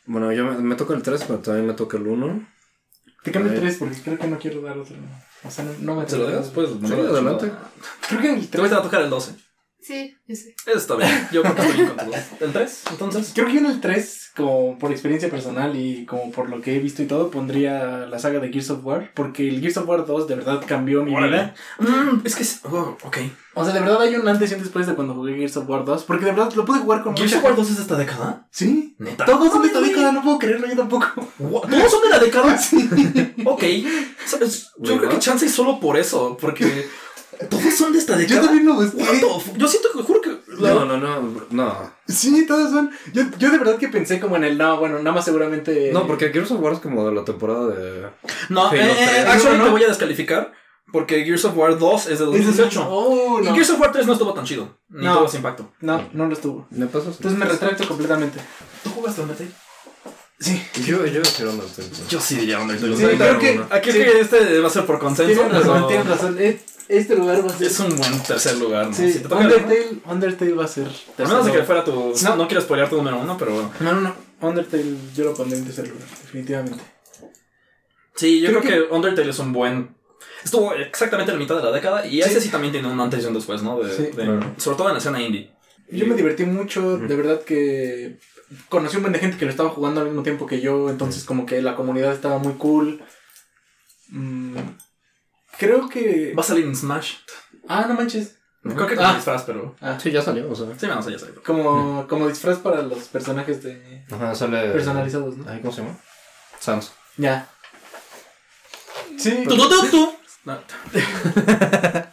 Bueno, yo me, me toca el 3, pero también me toca el 1. Te cambio ver. tres porque creo que no quiero dar otro. O sea, no, no me ¿Se lo dejas? Pues Sí, adelante. Creo que el Te voy a tocar el 12. Sí, yo sé. Eso está bien. Yo creo que estoy bien con todo. ¿El 3? Entonces. Creo que yo en el 3, como por experiencia personal y como por lo que he visto y todo, pondría la saga de Gears of War. Porque el Gears of War 2 de verdad cambió mi Órale. vida. Mm, es que. es- oh, ok. O sea, de verdad hay un antes y un después de cuando jugué Gears of War 2. Porque de verdad lo pude jugar con ¿Gears of War gente. 2 es de esta década? Sí. Neta. Todos son de esta década, no puedo creerlo yo tampoco. What? ¿Todos son de la década? Ok. ¿Sabes? Yo creo que chance es solo por eso. Porque. Todos son de esta década. Yo también lo busqué. Yo siento que juro que. No, no, no, no. Sí, todos son. Yo, yo de verdad que pensé como en el no, bueno, nada más seguramente. No, porque Gears of War es como de la temporada de. No, eh, eh, 3. actually No, no. te voy a descalificar. Porque Gears of War 2 es de 2018. Oh, Y no. Gears of War 3 no estuvo tan chido. Ni No. tuvo ese impacto. No, no lo estuvo. ¿Me pasas? Entonces me retracto completamente. ¿Tú jugaste Undertale? Sí. Yo, yo quiero Undertale. sí. Yo sí diría Undertale. Sí, O sea, creo que-. Aquí sí. que este va a ser por consenso. Tienes razón, pero tienes razón. Eh, Este lugar va a ser. Es un buen tercer lugar, ¿no? Sí, Si te toca el- Undertale, Undertale va a ser. A menos de que fuera tu. No, no quiero spoilear tu número uno, pero. No, no, no. Undertale yo lo pondré en tercer lugar, definitivamente. Sí, yo Creo creo, que... Undertale es un buen. Estuvo exactamente a la mitad de la década y ese sí también tiene un antes y un después, ¿no? De, Sí. de- Claro. Sobre todo en la escena indie. Yo me divertí mucho, de verdad que conocí un buen de gente que lo estaba jugando al mismo tiempo que yo, entonces como que la comunidad estaba muy cool. Mm, creo que... Va a salir en Smash. Ah, no manches. Creo que Ah. con disfraz, pero. Ah, Sí, ya salió, o sea. Sí, vamos, ya salió. como, como disfraz para los personajes de Ajá, sale. personalizados, ¿no? Ay, ¿Cómo se llama? Sans. Ya. Sí, ¡Tu, tu, tu, tu!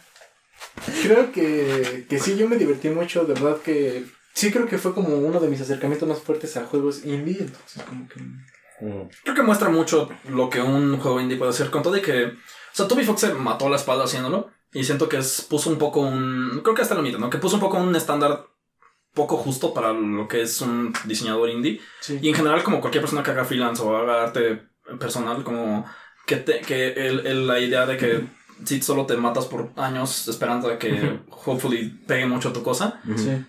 Creo que, que sí, yo me divertí mucho, de verdad que... Sí creo que fue como uno de mis acercamientos más fuertes a juegos indie, entonces como que... Mm. Creo que muestra mucho lo que un juego indie puede hacer. Con todo de que. O sea, Toby Fox se mató la espalda haciéndolo. Y siento que es, puso un poco un. Creo que hasta la mitad, ¿no? Que puso un poco un estándar poco justo para lo que es un diseñador indie. Sí. Y en general, como cualquier persona que haga freelance o haga arte personal, como que, te- que el, el- la idea de que si solo te matas por años esperando a que hopefully pegue mucho tu cosa. Ujú. Sí.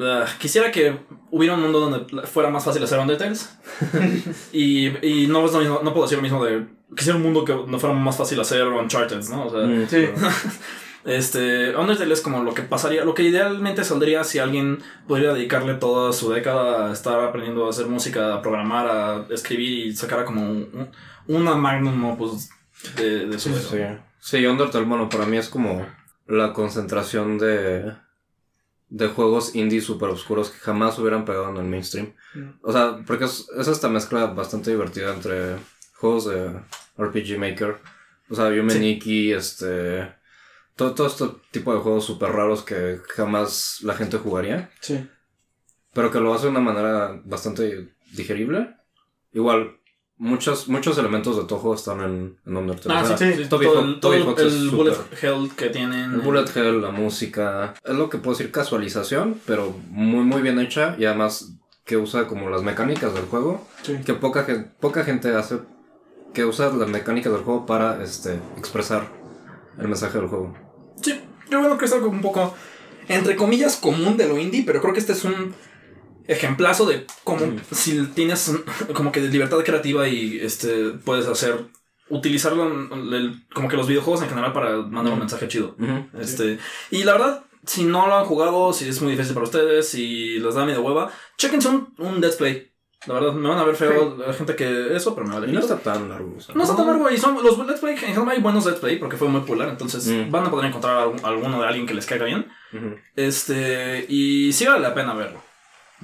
Ah, quisiera que hubiera un mundo donde fuera más fácil hacer Undertales. y, y no es lo mismo, no puedo decir lo mismo de quisiera un mundo que no fuera más fácil hacer Uncharted, ¿no? O sea, Mm, Sí. este, Undertale es como lo que pasaría, lo que idealmente saldría si alguien pudiera dedicarle toda su década a estar aprendiendo a hacer música, a programar, a escribir y sacara como un- un- una magnum opus de, de su Sí, década. sí. Sí, Undertale, bueno, para mí es como la concentración de, de juegos indie super oscuros que jamás hubieran pegado en el mainstream. Mm. O sea, porque es, es esta mezcla bastante divertida entre juegos de RPG Maker, o sea, Yumeniki, este... Todo, todo este tipo de juegos super raros que jamás la gente jugaría, Sí. pero que lo hace de una manera bastante digerible. Igual, muchos, muchos elementos de todo juego están en, en Undertale. Ah, sí, sí, Toby todo, el, todo Toby el- es el súper- bullet hell que tienen. el bullet hell, la música, es lo que puedo decir casualización, pero muy muy bien hecha y además que usa como las mecánicas del juego, Sí. que poca poca gente hace, que usa las mecánicas del juego para este expresar el mensaje del juego. Sí, yo creo que es algo un poco, entre comillas, común de lo indie, pero creo que este es un ejemplazo de cómo si tienes como que libertad creativa y este puedes hacer, utilizarlo en como que los videojuegos en general para mandar un mensaje chido. Este, y la verdad, si no lo han jugado, si es muy difícil para ustedes, si les da medio hueva, chequense un, un Let's Play. La verdad, me van a ver feo la gente que eso, pero me vale. Y no está tan largo. o sea. No está tan largo y son los Let's Play, en general hay buenos Let's Play porque fue muy popular, entonces Mm. van a poder encontrar alguno de alguien que les caiga bien. Este, y sí vale la pena verlo,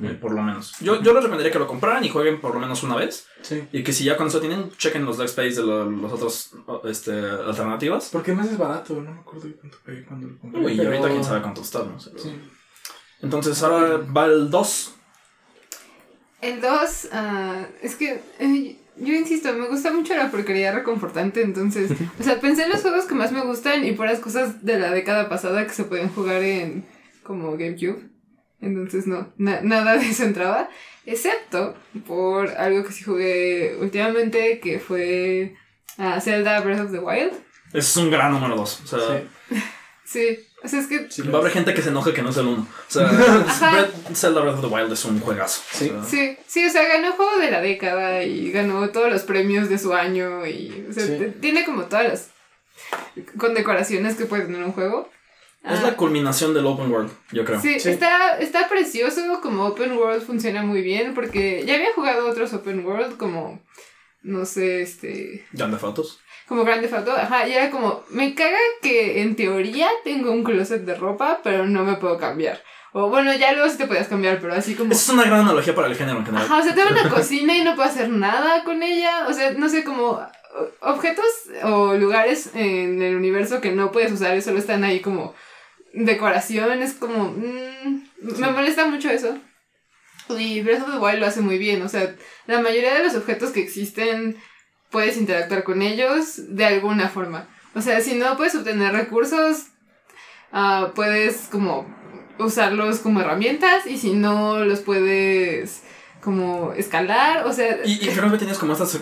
eh, Mm. por lo menos. Yo, yo les recomendaría que lo compraran y jueguen por lo menos una vez. Sí. Y que si ya con eso tienen, chequen los Let's Plays de lo- los otros este, alternativas. Porque más es barato, no me acuerdo cuánto pagué cuando lo compré. Uy, y pero- ahorita quién sabe cuánto está, no sé. Sí. Entonces ahora va el 2. El 2, ah, es que eh, yo insisto, me gusta mucho la porquería reconfortante, entonces, o sea, pensé en los juegos que más me gustan y puras cosas de la década pasada que se pueden jugar en como GameCube. Entonces no, na- nada de eso entraba, excepto por algo que sí jugué últimamente, que fue ah, Zelda Breath of the Wild. Es un gran número 2. O sea, Sí. Sí, o sea, es que Sí, va a haber gente que se enoje que no es el 1. O sea. Breath- Zelda Breath of the Wild es un juegazo. Sí. O sea, Sí, sí, o sea, ganó juego de la década y ganó todos los premios de su año y, o sea, Sí. t- tiene como todas las condecoraciones que puede tener un juego. Es Ah, la culminación del open world, yo creo. Sí, Sí. Está, está precioso, como Open World funciona muy bien, porque ya había jugado otros Open World como, no sé, este, Jan de fotos. como Grande Auto, ajá, y era como, me caga que en teoría tengo un closet de ropa, pero no me puedo cambiar. O bueno, ya luego sí te podías cambiar, pero así como... Esa es una gran analogía para el género en general. Ajá, o sea, tengo una cocina y no puedo hacer nada con ella. O sea, no sé, como objetos o lugares en el universo que no puedes usar y solo están ahí como decoración. Es como. mm, Me molesta mucho eso. Y Breath of the Wild lo hace muy bien. O sea, la mayoría de los objetos que existen puedes interactuar con ellos de alguna forma. O sea, si no puedes obtener recursos, ah, puedes como usarlos como herramientas y si no los puedes como escalar, o sea, Y, y creo que tienes como estas.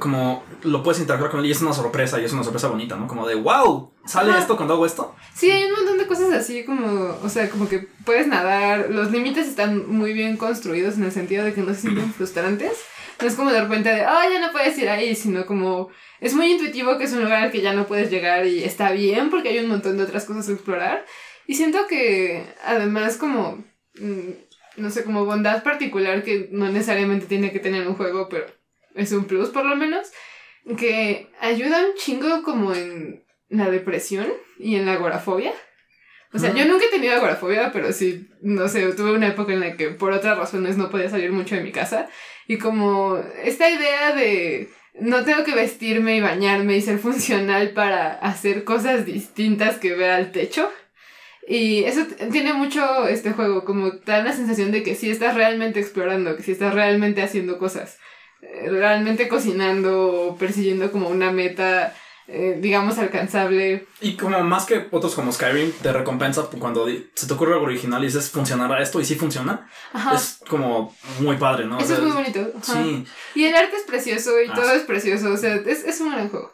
Como lo puedes interactuar con él y es una sorpresa y es una sorpresa bonita, ¿no? Como de wow, ¿sale Ajá. esto cuando hago esto? sí hay un cosas así como, o sea, como que puedes nadar, los límites están muy bien construidos en el sentido de que no se sienten frustrantes. No es como de repente de, ah, ya no puedes ir ahí, sino como es muy intuitivo que es un lugar al que ya no puedes llegar y está bien porque hay un montón de otras cosas a explorar. Y siento que además como, mm, no sé, como bondad particular que no necesariamente tiene que tener un juego, pero es un plus por lo menos, que ayuda un chingo como en la depresión y en la agorafobia. O sea, yo nunca he tenido agorafobia, pero sí, no sé, tuve una época en la que por otras razones no podía salir mucho de mi casa. Y como esta idea de no tengo que vestirme y bañarme y ser funcional para hacer cosas distintas que ver al techo. Y eso tiene mucho este juego, como da la sensación de que sí estás realmente explorando, que sí estás realmente haciendo cosas, eh, realmente cocinando o persiguiendo como una meta, eh, digamos, alcanzable. Y como más que otros como Skyrim, te recompensa cuando se te ocurre algo original y dices, ¿funcionará esto? Y sí funciona. Ajá. Es como muy padre, ¿no? O Eso es muy bonito. ajá. Sí, Y el arte es precioso y Ah, todo sí. es precioso, o sea, es, es un gran juego.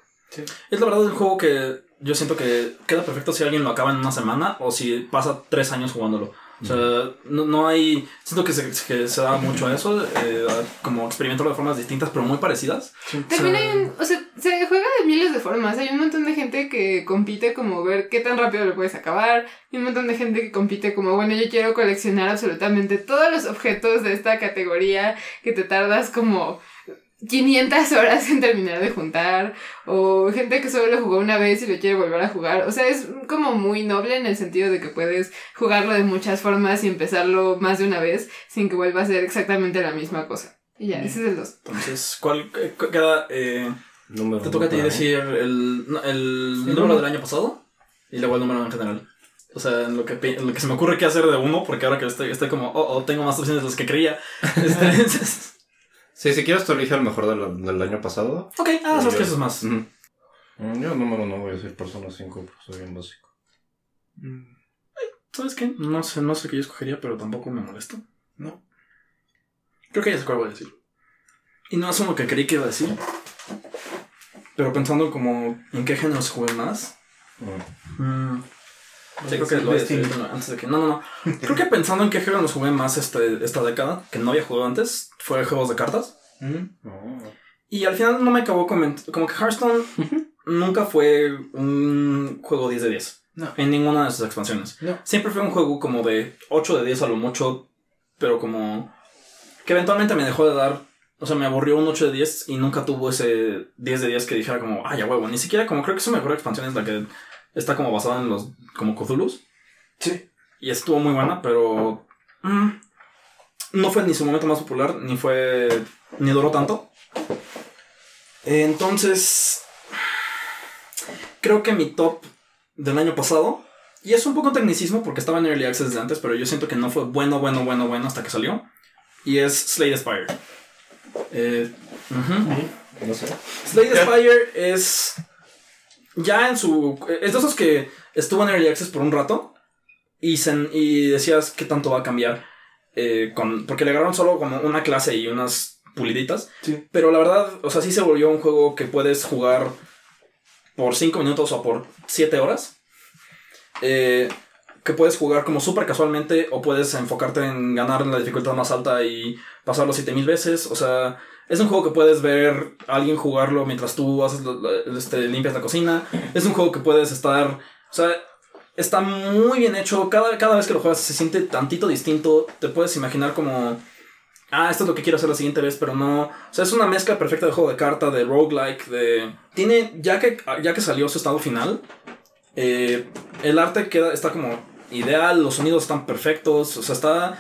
es la verdad un juego que yo siento que queda perfecto si alguien lo acaba en una semana o si pasa tres años jugándolo. O sea, no, no hay. Siento que se, que se da mucho a eso, eh, como experimentarlo de formas distintas, pero muy parecidas. También O sea, hay un, o sea, se juega de miles de formas. Hay un montón de gente que compite como ver qué tan rápido lo puedes acabar. Y un montón de gente que compite como, bueno, yo quiero coleccionar absolutamente todos los objetos de esta categoría que te tardas como 500 horas en terminar de juntar. O gente que solo lo jugó una vez y lo quiere volver a jugar. O sea, es como muy noble en el sentido de que puedes jugarlo de muchas formas y empezarlo más de una vez sin que vuelva a ser exactamente la misma cosa. Y ya, ese es el 2. Entonces, ¿cuál cu- queda? eh, Número te toca a ti decir el, el número del año pasado y luego el número en general. O sea, en lo que, en lo que se me ocurre que hacer de uno, porque ahora que estoy, estoy como, oh, oh, tengo más opciones de las que creía. Este, Sí, si quieres, tú elige el mejor del, del año pasado. ok, ah, sabes que eso es más. Mm, Yo número no voy a decir Persona 5, porque soy bien básico. Mm, ¿Sabes qué? No sé, no sé qué yo escogería, pero tampoco me molesto. No. Creo que ya sé cuál voy a decir. Y no es uno que creí que iba a decir. Pero pensando como en qué género se juegue más. Mm. Mm, sí, creo que lo antes de que. No, no, no. Creo que pensando en qué género nos jugué más este, esta década, que no había jugado antes, fue juegos de cartas. Mm. Oh. Y al final no me acabó coment- Como que Hearthstone nunca fue un juego 10 de 10. No. En ninguna de sus expansiones. No. Siempre fue un juego como de 8 de 10 a lo mucho, pero como que eventualmente me dejó de dar, o sea, me aburrió un 8 de 10 y nunca tuvo ese 10 de 10 que dijera como, ay, ya huevo, ni siquiera como creo que su mejor expansión es la que está como basada en los, como Cthulhu's. Sí. Y estuvo muy buena, pero mm, no fue ni su momento más popular, ni fue, ni duró tanto. Entonces, creo que mi top del año pasado, y es un poco tecnicismo porque estaba en Early Access de antes, pero yo siento que no fue bueno, bueno, bueno, bueno hasta que salió. Y es Slade Spire. Eh. No sé. Slade Spire es. Ya en su. Es de esos que estuvo en Early Access por un rato. Y, se- y decías qué tanto va a cambiar. eh, con, porque le agarraron solo como una clase y unas puliditas. Sí. Pero la verdad, o sea, sí se volvió un juego que puedes jugar por 5 minutos o por 7 horas. Eh, que puedes jugar como súper casualmente o puedes enfocarte en ganar en la dificultad más alta y pasarlo 7000 veces. O sea, es un juego que puedes ver a alguien jugarlo mientras tú haces este, limpias la cocina. Es un juego que puedes estar. O sea, está muy bien hecho. Cada, cada vez que lo juegas se siente tantito distinto. Te puedes imaginar como. Ah, esto es lo que quiero hacer la siguiente vez, pero no. O sea, es una mezcla perfecta de juego de carta, de roguelike, de. Tiene. Ya que, ya que salió su estado final. eh, el arte queda. está como ideal. Los sonidos están perfectos. O sea, está.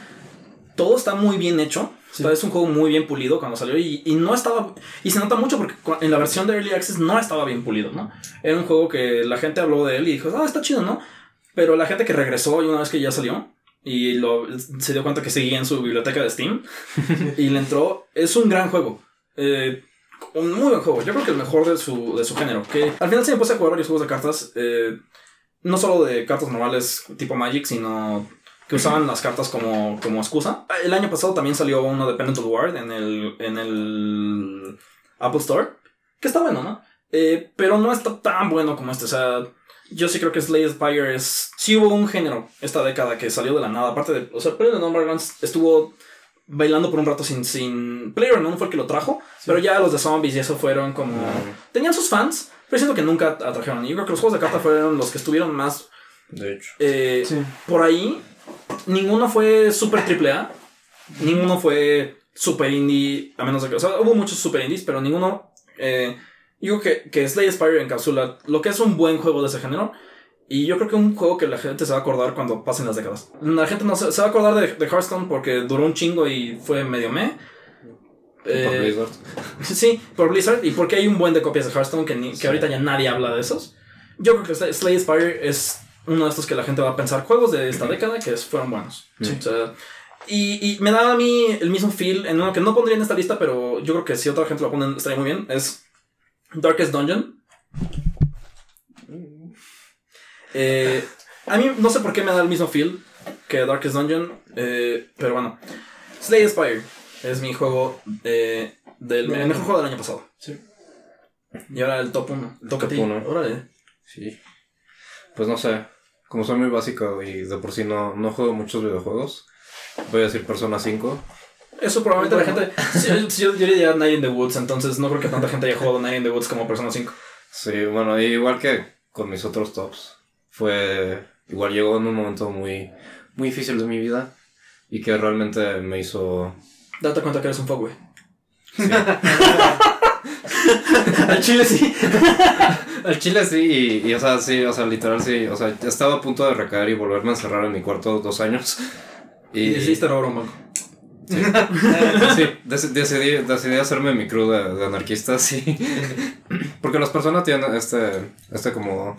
Todo está muy bien hecho. Es un juego muy bien pulido cuando salió y, y no estaba... Y se nota mucho porque en la versión de Early Access no estaba bien pulido, ¿no? Era un juego que la gente habló de él y dijo, ah, está chido, ¿no? Pero la gente que regresó y una vez que ya salió y lo, se dio cuenta que seguía en su biblioteca de Steam y le entró, es un gran juego. Eh, un muy buen juego. Yo creo que el mejor de su, de su género. Que al final se me puse a jugar varios juegos de cartas. eh, no solo de cartas normales tipo Magic, sino que usaban las cartas como, como excusa. El año pasado también salió uno de Pendant Ward en el, en el Apple Store. Que está bueno, ¿no? Eh, pero no está tan bueno como este. O sea, yo sí creo que Slay Spire es. Sí hubo un género esta década que salió de la nada. Aparte de. O sea, Player Numberlands estuvo bailando por un rato sin. sin Player no fue el que lo trajo. Pero ya los de zombies y eso fueron como. Tenían sus fans. Pero siento que nunca atrajeron. Y yo creo que los juegos de carta fueron los que estuvieron más De hecho. eh, Sí. por ahí, ninguno fue super triple A. Ninguno fue super indie. A menos de que. O sea, hubo muchos super indies, pero ninguno. Eh, yo creo que, que Slay Spire encapsula lo que es un buen juego de ese género. Y yo creo que un juego que la gente se va a acordar cuando pasen las décadas. La gente no se, se va a acordar de, de Hearthstone porque duró un chingo y fue medio meh. Por Eh, Blizzard. Sí, por Blizzard y porque hay un buen de copias de Hearthstone que, ni- que ahorita ya nadie habla de esos. Yo creo que Sl- Slay Spire es uno de estos que la gente va a pensar juegos de esta década que fueron buenos. Sí. O sea, y, y me da a mí el mismo feel en uno que no pondría en esta lista, pero yo creo que si otra gente lo pone estaría muy bien. Es Darkest Dungeon. Eh, a mí no sé por qué me da el mismo feel que Darkest Dungeon, eh, pero bueno. Slay Spire es mi juego eh, del el mejor juego del año pasado. Sí. Y ahora el top 1. Toca a Top ti. uno. Órale. Sí. Pues no sé. Como soy muy básico y de por sí no, no juego muchos videojuegos, voy a decir Persona 5. Eso probablemente la Bueno. gente. sí, sí, yo, yo diría Night in the Woods, entonces no creo que tanta gente haya jugado Night in the Woods como Persona 5. Sí, bueno, igual que con mis otros tops. Fue. Igual llegó en un momento muy, muy difícil de mi vida y que realmente me hizo. Date cuenta que eres un fuckboy. Al chile sí. Al chile sí, y, y, o sea, sí, o sea, literal sí. O sea, estaba a punto de recaer y volverme a encerrar en mi cuarto dos años. Y robar un banco. Sí, dec- decidí, decidí hacerme mi crew de, de anarquistas y... Porque las personas tienen este, este como,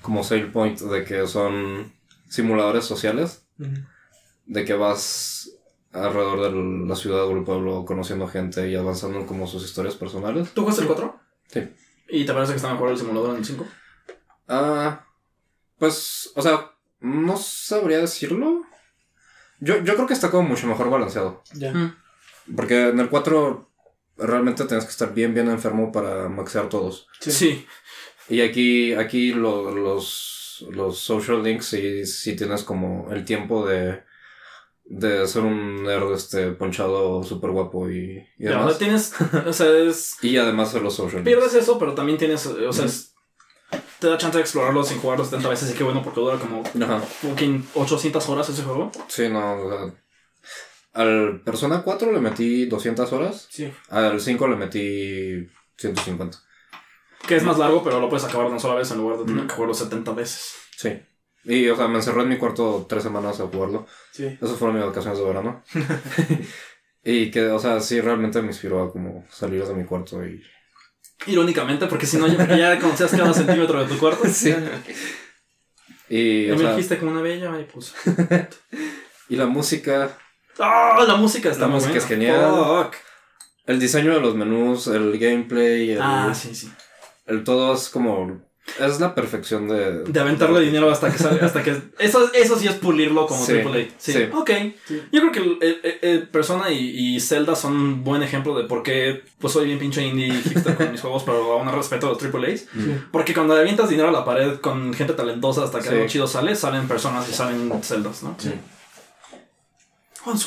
como sale point de que son simuladores sociales, de que vas alrededor de la ciudad o el pueblo conociendo gente y avanzando como sus historias personales. ¿Tú jugaste el 4? Sí. ¿Y te parece que está mejor el simulador en el 5? Ah, pues, o sea, no sabría decirlo. Yo, yo creo que está como mucho mejor balanceado. Ya. Mm. Porque en el 4 realmente tienes que estar bien, bien enfermo para maxear todos. Sí. Y aquí, aquí lo- los, los social links sí, sí tienes como el tiempo de, de ser un nerd este, ponchado súper guapo y, y Ya, o demás. sea, tienes. O sea, es. Y además hacer los social. Pierdes eso, pero también tienes. O sea, es- te da chance de explorarlo sin jugarlo 70 veces. Y qué bueno, porque dura como Ajá. fucking 800 horas ese juego. Sí, no, o sea, al Persona 4 le metí 200 horas. Sí. Al 5 le metí 150. Que es más largo, pero lo puedes acabar de una sola vez en lugar de tener que jugarlo 70 veces. Sí. Y, o sea, me encerré en mi cuarto tres semanas a jugarlo. Sí. Esas fueron mis vacaciones de verano. y que, o sea, sí realmente me inspiró a como salir de mi cuarto y... Irónicamente, porque si no, ya, ya conocías cada centímetro de tu cuarto. Sí. Y, Y o me sea, dijiste como una bella mariposa. y la música, ¡Ah! la música está La muy música buena. es genial. Fuck. el diseño de los menús, el gameplay, el, Ah, sí, sí. el todo es como... Es la perfección de... De aventarle dinero hasta que salga, hasta que... Eso, eso sí es pulirlo como Sí, AAA. Sí. sí. Ok. Sí. Yo creo que Persona y, y Zelda son un buen ejemplo de por qué pues soy bien pinche indie hipster con mis juegos, pero aún respeto a los AAAs. Sí. Porque cuando le avientas dinero a la pared con gente talentosa hasta que Sí. algo chido sale, salen personas y salen celdas, ¿no? Sí. ¿Cuántos,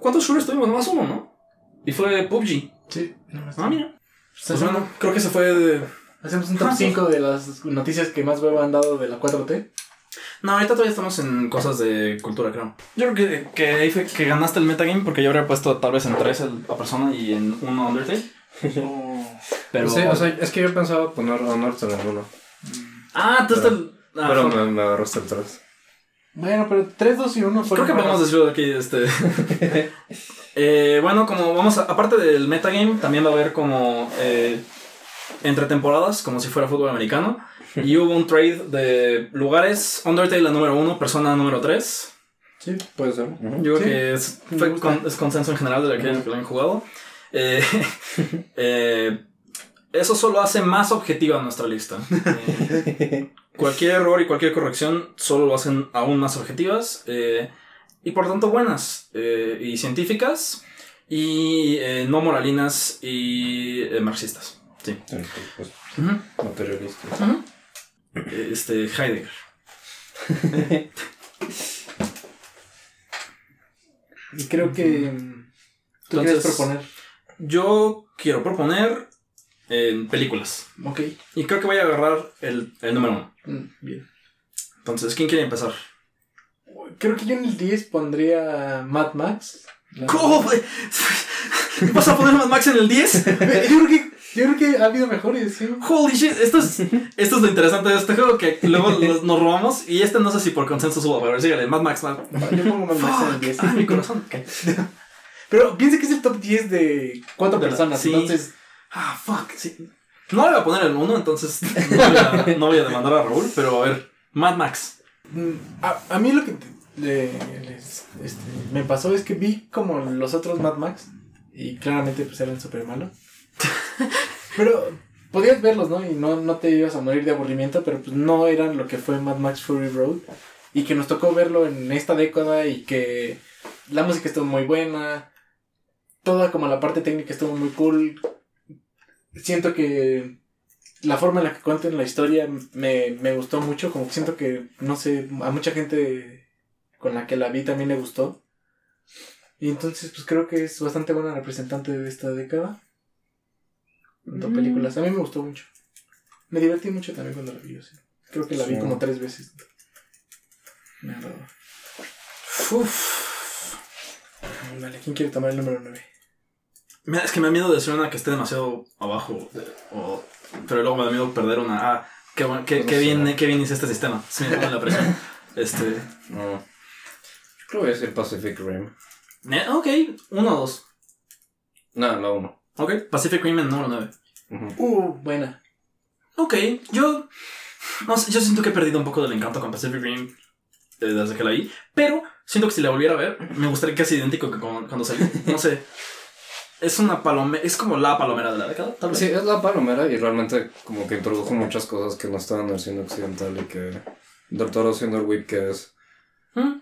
cuántos shooters tuvimos? Nomás uno, ¿no? Y fue PUBG. Sí. No, Ah, mira. Pues Pues bueno, creo que se fue de... Hacemos un top 5 de las noticias que más huevo han dado de la 4T. No, ahorita todavía estamos en cosas de cultura, creo. Yo creo que, que ahí fue que ganaste el metagame porque yo habría puesto tal vez en 3 a persona y en 1 Undertale. Pero... Sí, o sea, es que yo pensaba poner Honor en uno. ah, tú estás... Ah, pero me, me agarraste el 3. Bueno, pero 3, 2 y 1 Creo que podemos decirlo de aquí, este... Eh, bueno, como vamos a... Aparte del metagame, también va a haber como... eh, entre temporadas, como si fuera fútbol americano. Y hubo un trade de lugares. Undertale la número 1, Persona número 3. Sí. Puede ser. Yo creo Sí. que es, fue con- es consenso en general de aquellos que lo han jugado. Eh, eh, eso solo hace más objetiva nuestra lista. Eh, cualquier error y cualquier corrección solo lo hacen aún más objetivas eh, y por tanto buenas eh, y científicas y eh, no moralinas y eh, marxistas. Sí. Sí, pues, materialista. ujú. Este, Heidegger. Y creo que. ¿Tú Entonces- quieres proponer? Yo quiero proponer en películas. Ok. Y creo que voy a agarrar el, el número uno. Mm, Bien. Entonces, ¿quién quiere empezar? Creo que yo en el 10 pondría Mad Max. ¿Cómo? ¿Vas a poner Mad Max en el 10? Yo creo que, yo creo que ha habido mejores, sí. Holy shit, esto es, esto es lo interesante de este juego que luego los- nos robamos y este no sé si por consenso subo, pero sígale, Mad Max, Mad Yo pongo Mad Max en el Fuck. 10. Ah, mi corazón. Pero piensa que es el top 10 de cuatro De personas. sí. Entonces, Ah, fuck, sí. No le voy a poner el 1, entonces no voy, a, no voy a demandar a Raúl, pero a ver, Mad Max. mm, a, a mí lo que te- le- les- este, me pasó es que vi como los otros Mad Max y claramente pues eran súper malos. Pero podías verlos, ¿no? Y no, no te ibas a morir de aburrimiento, pero pues no eran lo que fue Mad Max Fury Road. Y que nos tocó verlo en esta década y que la música estuvo muy buena. Toda como la parte técnica estuvo muy cool. Siento que la forma en la que cuentan la historia me, me gustó mucho, como que siento que, no sé, a mucha gente con la que la vi también le gustó. Y entonces, pues creo que es bastante buena representante de esta década. Mm. películas. A mí me gustó mucho. Me divertí mucho también cuando la vi. yo sí. Creo que la vi como tres veces. Me agradó. Uf. Vale, ¿quién quiere tomar el número 9? Mira, es que me da miedo decir una que esté demasiado abajo. de- o- pero luego me da miedo perder una. Ah, qué, bueno, qué, No qué bien, qué bien hice este sistema. Sí, me pone la presión. Este. No. Yo creo que a decir Pacific Rim. ne- Ok, uno o dos. No, la 1. Ok, Pacific Rim en número 9. Uh, buena. Ok, yo. No sé, yo siento que he perdido un poco del encanto con Pacific Rim eh, desde que la vi. Pero siento que si la volviera a ver, me gustaría que sea idéntico que con- cuando salió. No sé. Es una palomera. Es como la palomera de la década, tal vez. Sí, es la palomera y realmente como que introdujo muchas cosas que no estaban en el cine occidental y que Del Toro siendo el whip que es, ¿Mm?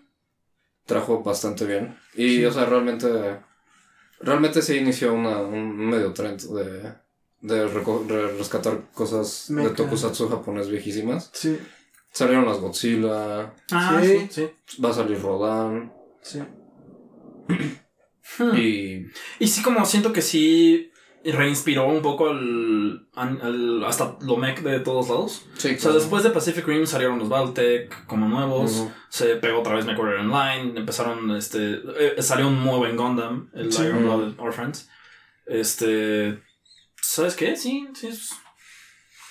trajo bastante bien. Y, o sea, realmente, realmente se inició una, un medio trend de, de re- rescatar cosas de tokusatsu japonés viejísimas. Sí, Salieron las Godzilla, Ah, Sí. sí, sí. va a salir Rodan sí. Y... Y sí, como siento que sí reinspiró un poco el, el- hasta lo mech de todos lados. Sí, O sea, después de Pacific Rim salieron los Baltec como nuevos. Se pegó otra vez MechWarrior Online. Empezaron, este. eh, salió un muy buen Gundam, el Sí. Iron Blooded Orphans. Este. ¿Sabes qué? Sí, sí. es-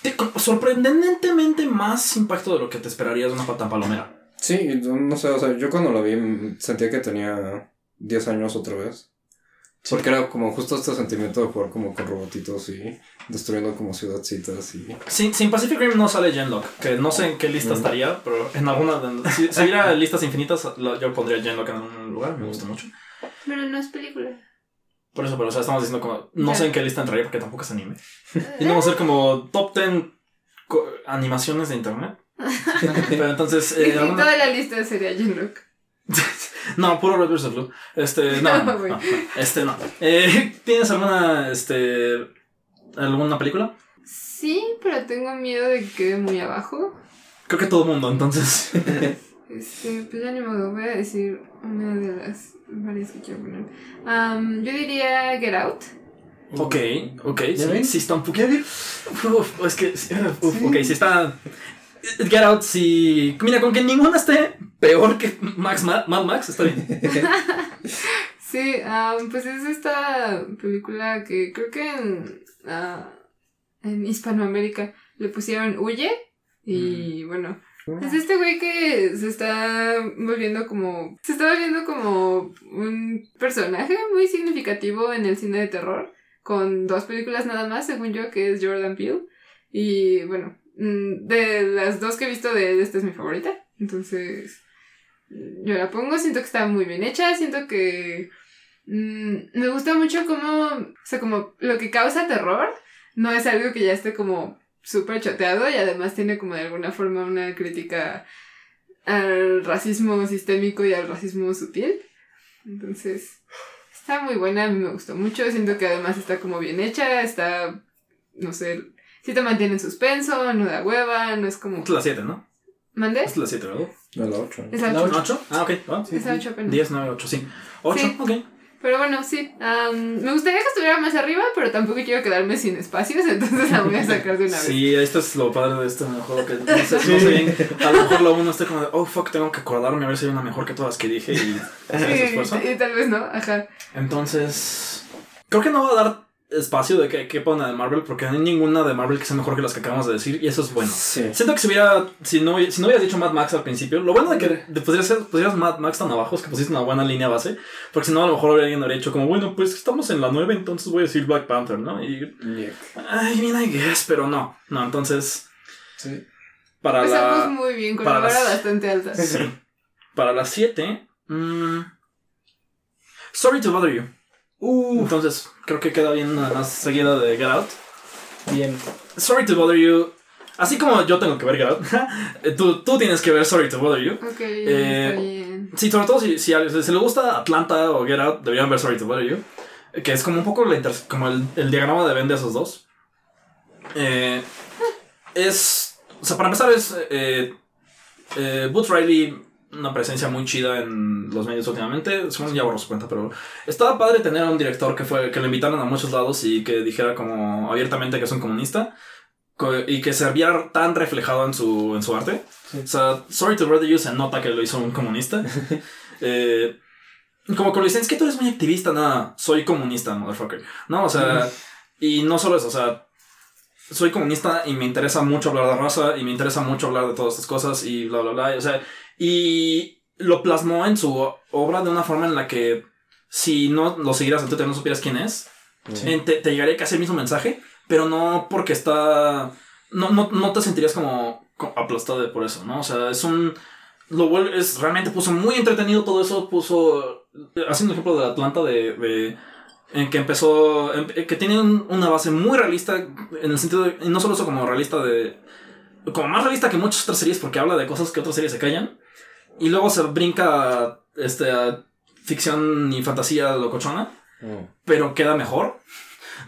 te- con- sorprendentemente más impacto de lo que te esperarías de una pata palomera. Sí, no sé, o sea, yo cuando la vi sentía que tenía 10 años otra vez. Porque era como justo este sentimiento de jugar como con robotitos y destruyendo como ciudadcitas y... Sin, sin Pacific Rim no sale Genlock, que no sé en qué lista Mm. estaría, pero en alguna. de- si, si hubiera listas infinitas, yo pondría Genlock en un lugar, me gusta mucho. Pero no es película. Por eso, pero o sea, estamos diciendo como. No sé en qué lista entraría porque tampoco es anime. Y no va a ser como top 10 co- animaciones de internet. Pero entonces. Eh, alguna- toda la lista sería Jinrock. No, puro Red vs. Blue. Este, no, no, No, güey. no, este no. Eh, ¿Tienes alguna, este, alguna película? Sí, pero tengo miedo de que quede muy abajo. Creo que todo el mundo, entonces. Este, pues ya ni modo, voy a decir una de las varias que quiero poner. Yo diría Get Out. ok, ok, ¿Ya sí, sí está un poquito. Uf, es que, uf, ok, sí está. Get Out, sí. Mira, con que ninguna esté peor que Max Ma- Mad Max, está bien. Sí, am, pues es esta película que creo que en, ah, en Hispanoamérica le pusieron Huye. Y bueno, es este güey que se está volviendo como. Se está volviendo como un personaje muy significativo en el cine de terror. Con dos películas nada más, según yo, que es Jordan Peele. Y bueno, mm, de las dos que he visto de él, esta es mi favorita. Entonces, mm, yo la pongo, siento que está muy bien hecha, siento que mm, me gusta mucho como, o sea, como lo que causa terror no es algo que ya esté como súper choteado y además tiene como de alguna forma una crítica al racismo sistémico y al racismo sutil. Entonces, está muy buena, a mí me gustó mucho, siento que además está como bien hecha, está, no sé, sí te mantiene en suspenso, no da hueva, no es como... Es la 7, ¿no? ¿Mandé? Es la 7, ¿verdad? De la 8. Es la La ocho. ¿8? Ah, ok. va. Sí, Es la ocho apenas. 10, 9, 8, sí. 8, Sí. ok. Pero bueno, sí. am, me gustaría que estuviera más arriba, pero tampoco quiero quedarme sin espacios, entonces la voy a sacar de una vez. Sí, esto es lo padre de este juego que no sé, no sé bien. A lo mejor lo uno está como de, oh fuck, tengo que acordarme a ver si hay una mejor que todas las que dije y hacer ese esfuerzo. Sí, y tal vez no, ajá. Entonces, creo que no va a dar espacio de que quepa una de Marvel porque no hay ninguna de Marvel que sea mejor que las que acabamos de decir y eso es bueno. Sí. Siento que si hubiera, si no, si no hubieras dicho Mad Max al principio, lo bueno de que de pusieras, pusieras Mad Max tan abajo es que pusiste una buena línea base, porque si no a lo mejor alguien habría dicho como, bueno, pues estamos en la 9, entonces voy a decir Black Panther, ¿no? Y, ay, bien, I guess, pero no, no, entonces, Sí. para Empezamos la... muy bien, con para una las- bastante alta. Sí. Para las 7, mm, Sorry to Bother You. Uh, Entonces, creo que queda bien nada más seguida de Get Out. bien. Sorry to Bother You. Así como yo tengo que ver Get Out, eh, tú, tú tienes que ver Sorry to Bother You. Ok, Eh, está bien. Sí, sobre todo si, si, a- si le gusta Atlanta o Get Out, deberían ver Sorry to Bother You. Que es como un poco la inter- como el, el diagrama de Venn de esos dos. Eh, es. O sea, para empezar, es. Eh, eh, Boots Riley, una presencia muy chida en los medios últimamente. Según ya borró su cuenta, pero. Estaba padre tener a un director que fue que lo invitaron a muchos lados y que dijera como abiertamente que es un comunista. co- Y que se viera tan reflejado en su, en su arte. O sea, Sorry to Bother You se nota que lo hizo un comunista. eh, como que lo dicen, es que tú eres muy activista, nada, soy comunista, motherfucker. No, o sea, y no solo eso, o sea, soy comunista y me interesa mucho hablar de raza y me interesa mucho hablar de todas estas cosas y bla, bla, bla. y, O sea, y lo plasmó en su obra de una forma en la que si no lo siguieras en Twitter no supieras quién es, eh, te, te llegaría casi el mismo mensaje, pero no porque está... No, no, no te sentirías como, aplastado por eso, ¿no? O sea, es un... Lo vuelve, es, realmente puso muy entretenido todo eso, puso... Haciendo un ejemplo de Atlanta de... de en que empezó, en- que tiene un- una base muy realista en el sentido de, y no solo eso como realista de, como más realista que muchas otras series porque habla de cosas que otras series se callan y luego se brinca a, este, a ficción y fantasía locochona Mm. pero queda mejor.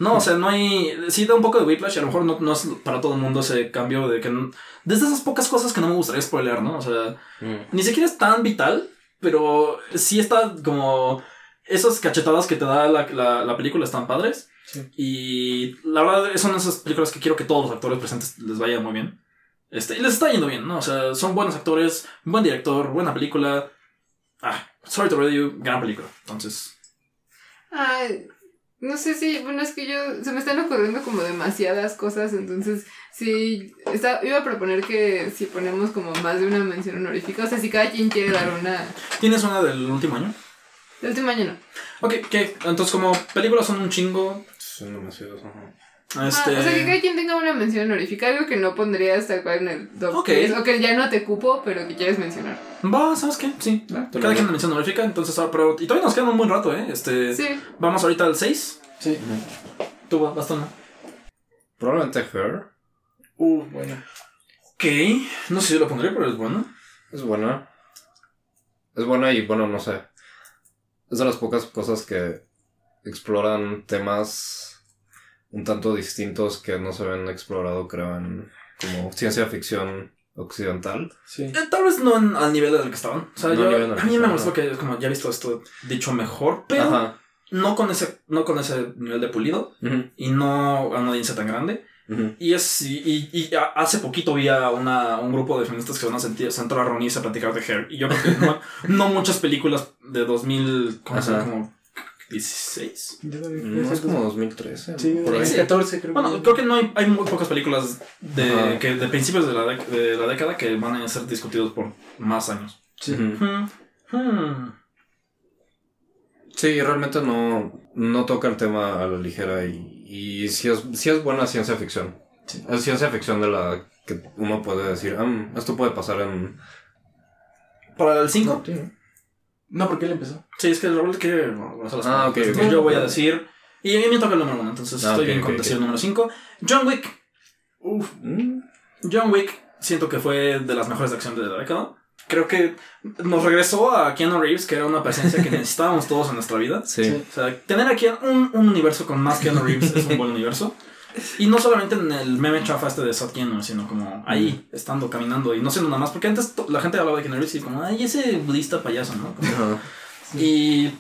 No, o sea, no hay. Sí, da un poco de whiplash y a lo mejor no, no es para todo el mundo ese cambio de que. no- Desde esas pocas cosas que no me gustaría spoiler, ¿no? O sea, Mm. ni siquiera es tan vital, pero sí está como. Esas cachetadas que te da la, la, la película están padres. Sí. Y la verdad, son esas películas que quiero que todos los actores presentes les vaya muy bien. Este, y les está yendo bien, ¿no? O sea, son buenos actores, buen director, buena película. Ah, Sorry to You, gran película. Entonces, Ay, no sé si, bueno, es que yo, se me están ocurriendo como demasiadas cosas, entonces sí, está, iba a proponer que si ponemos como más de una mención honorífica, o sea, si cada quien quiere dar una, ¿tienes una del último año? el último año no. Ok, ¿qué? Entonces, como películas son un chingo. Son demasiados. ajá. Este. Ah, o sea, que cada quien tenga una mención honorífica, algo que no pondrías tal cual en el top Ok. 10, o que ya no te cupo, pero que quieres mencionar. Va, ¿sabes qué? Sí. Cada quien una mención honorífica, entonces ahora, pero. Y todavía nos queda un buen rato, ¿eh? Este. Sí, Vamos ahorita al 6. Sí. Tú, vas, bastón. Probablemente Her. Uh, bueno. Ok. No sé si lo pondré, pero es bueno. Es buena. Es buena y bueno, no sé. Es de las pocas cosas que exploran temas un tanto distintos que no se ven explorado, creo, en como ciencia ficción occidental. Sí. Eh, tal vez no en- al nivel del que estaban. O sea, No yo, a mí me gustó que es como ya he visto esto dicho mejor, pero Ajá. no con ese no con ese nivel de pulido y no a una audiencia tan grande. Y es y, y- hace poquito vi a una, un grupo de feministas que se van a sentir, sentar a reunirse a platicar de Hair. Y yo creo que no, no muchas películas de 2000, ¿cómo se llama? Ajá. Como 16. No, es como 2013. Sí, por ahí. 2014 creo Bueno, que. creo que no hay, hay muy pocas películas de, Ajá. que, de principios de la, dec- de la década que van a ser discutidos por más años. Sí. Hmm, hmm. Sí, realmente no, no toca el tema a la ligera y, y sí, es, sí es buena ciencia ficción. Sí. Es ciencia ficción de la que uno puede decir, "Ah, esto puede pasar en... Para el 5, No, sí, ¿no? Porque él empezó. sí, es que Raúl quiere Ah, ok, ok. Entonces Yo voy a decir. Y a mí me toca el número 1, entonces Ah, estoy ok, bien con ok, decir el número 5. John Wick. Uf. Mm, John Wick siento que fue de las mejores de acción de la década. Creo que nos regresó a Keanu Reeves, que era una presencia que necesitábamos todos en nuestra vida. Sí. Sí. O sea, tener aquí un, un universo con más Keanu Reeves es un buen universo. Y no solamente en el meme chafa este de Sot Keanu, sino como ahí, estando, caminando y no siendo nada más. Porque antes la gente hablaba de Keanu Reeves y como, ay, ese budista payaso, ¿no? Como-. Y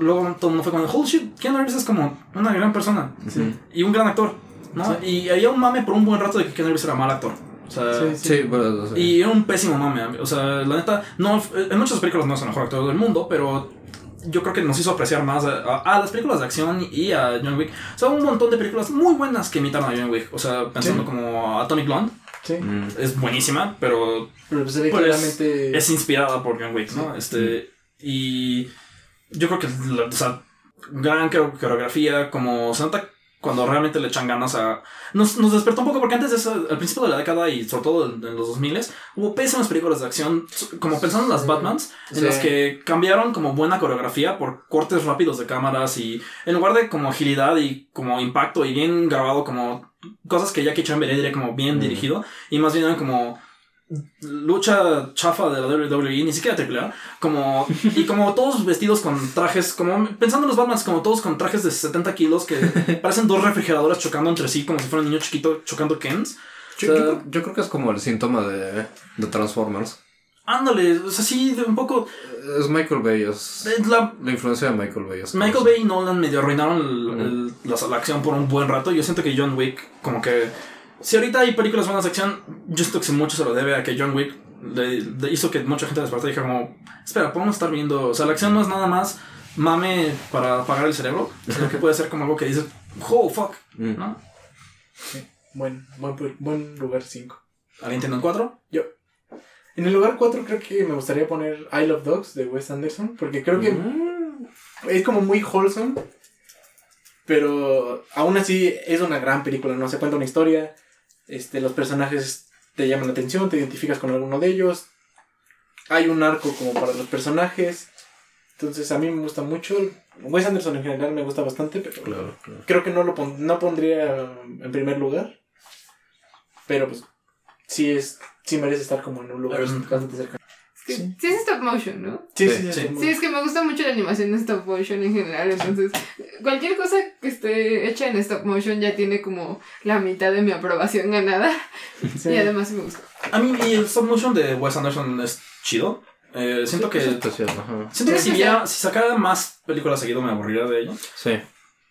luego todo el mundo fue como, holy shit, Keanu Reeves es como una gran persona Sí. y un gran actor, ¿no? Sí. Y había un mame por un buen rato de que Keanu Reeves era mal actor. O sea, Sí, Sí, bueno, sí. y era un pésimo mame. O sea, la neta, no, en muchas películas no es el mejor actor del mundo, pero yo creo que nos hizo apreciar más a, a- a las películas de acción y a John Wick. O sea, un montón de películas muy buenas que imitaron a John Wick. O sea, pensando Sí. como Atomic Blonde, Sí. Mm, es buenísima, pero Pero se ve Pues, claramente. es inspirada por John Wick, ¿no? Este, y yo creo que, o sea, gran coreo- coreografía, como se nota cuando realmente le echan ganas a... Nos, nos despertó un poco porque antes de eso, al principio de la década y sobre todo en, en los 2000 hubo pésimas películas de acción, como pensando en las. Batmans, en Sí. las que cambiaron como buena coreografía por cortes rápidos de cámaras y en lugar de como agilidad y como impacto y bien grabado como cosas que Jackie Chan vería como bien Mm. dirigido y más bien eran como lucha chafa de la WWE, ni siquiera AAA, como, y como todos vestidos con trajes, como pensando en los Batmans, como todos con trajes de 70 kilos que parecen dos refrigeradoras chocando entre sí, como si fuera un niño chiquito chocando Kens. Yo, O sea, yo creo, yo creo que es como el síntoma de, de Transformers. Ándale, o sea, sí, un poco. Es Michael Bay, es es la, la influencia de Michael Bay. es Michael Bay y Nolan medio arruinaron el- el- la, la acción por un buen rato. Yo siento que John Wick, como que. Si ahorita hay películas buenas de acción, yo siento que mucho se lo debe a que John Wick le, le hizo que mucha gente despertara y dijera como, espera, podemos estar viendo. O sea, la acción no es nada más mame para apagar el cerebro, sino que puede ser como algo que dices, oh, fuck, Mm. ¿no? Buen, buen, pu- buen lugar 5. ¿Alguien tiene el 4? Yo. En el lugar 4 creo que me gustaría poner I Love Dogs de Wes Anderson. Porque creo que es como muy wholesome. Pero aún así es una gran película, ¿no? Se cuenta una historia. Este, los personajes te llaman la atención, te identificas con alguno de ellos. Hay un arco como para los personajes. Entonces a mí me gusta mucho. Wes Anderson en general me gusta bastante, pero Claro, claro. creo que no lo pon- no pondría en primer lugar. Pero pues sí es sí merece estar como en un lugar bastante cercano. Que Sí. sí es stop motion, ¿no? Sí, Sí, sí, sí. es que me gusta mucho la animación de stop motion en general, entonces cualquier cosa que esté hecha en stop motion ya tiene como la mitad de mi aprobación ganada sí. y además sí me gusta. A mí y el stop motion de Wes Anderson es chido. Eh, siento que. Es especial, ajá. Siento que si, viera- si sacara más películas seguido me aburriría de ello. Sí.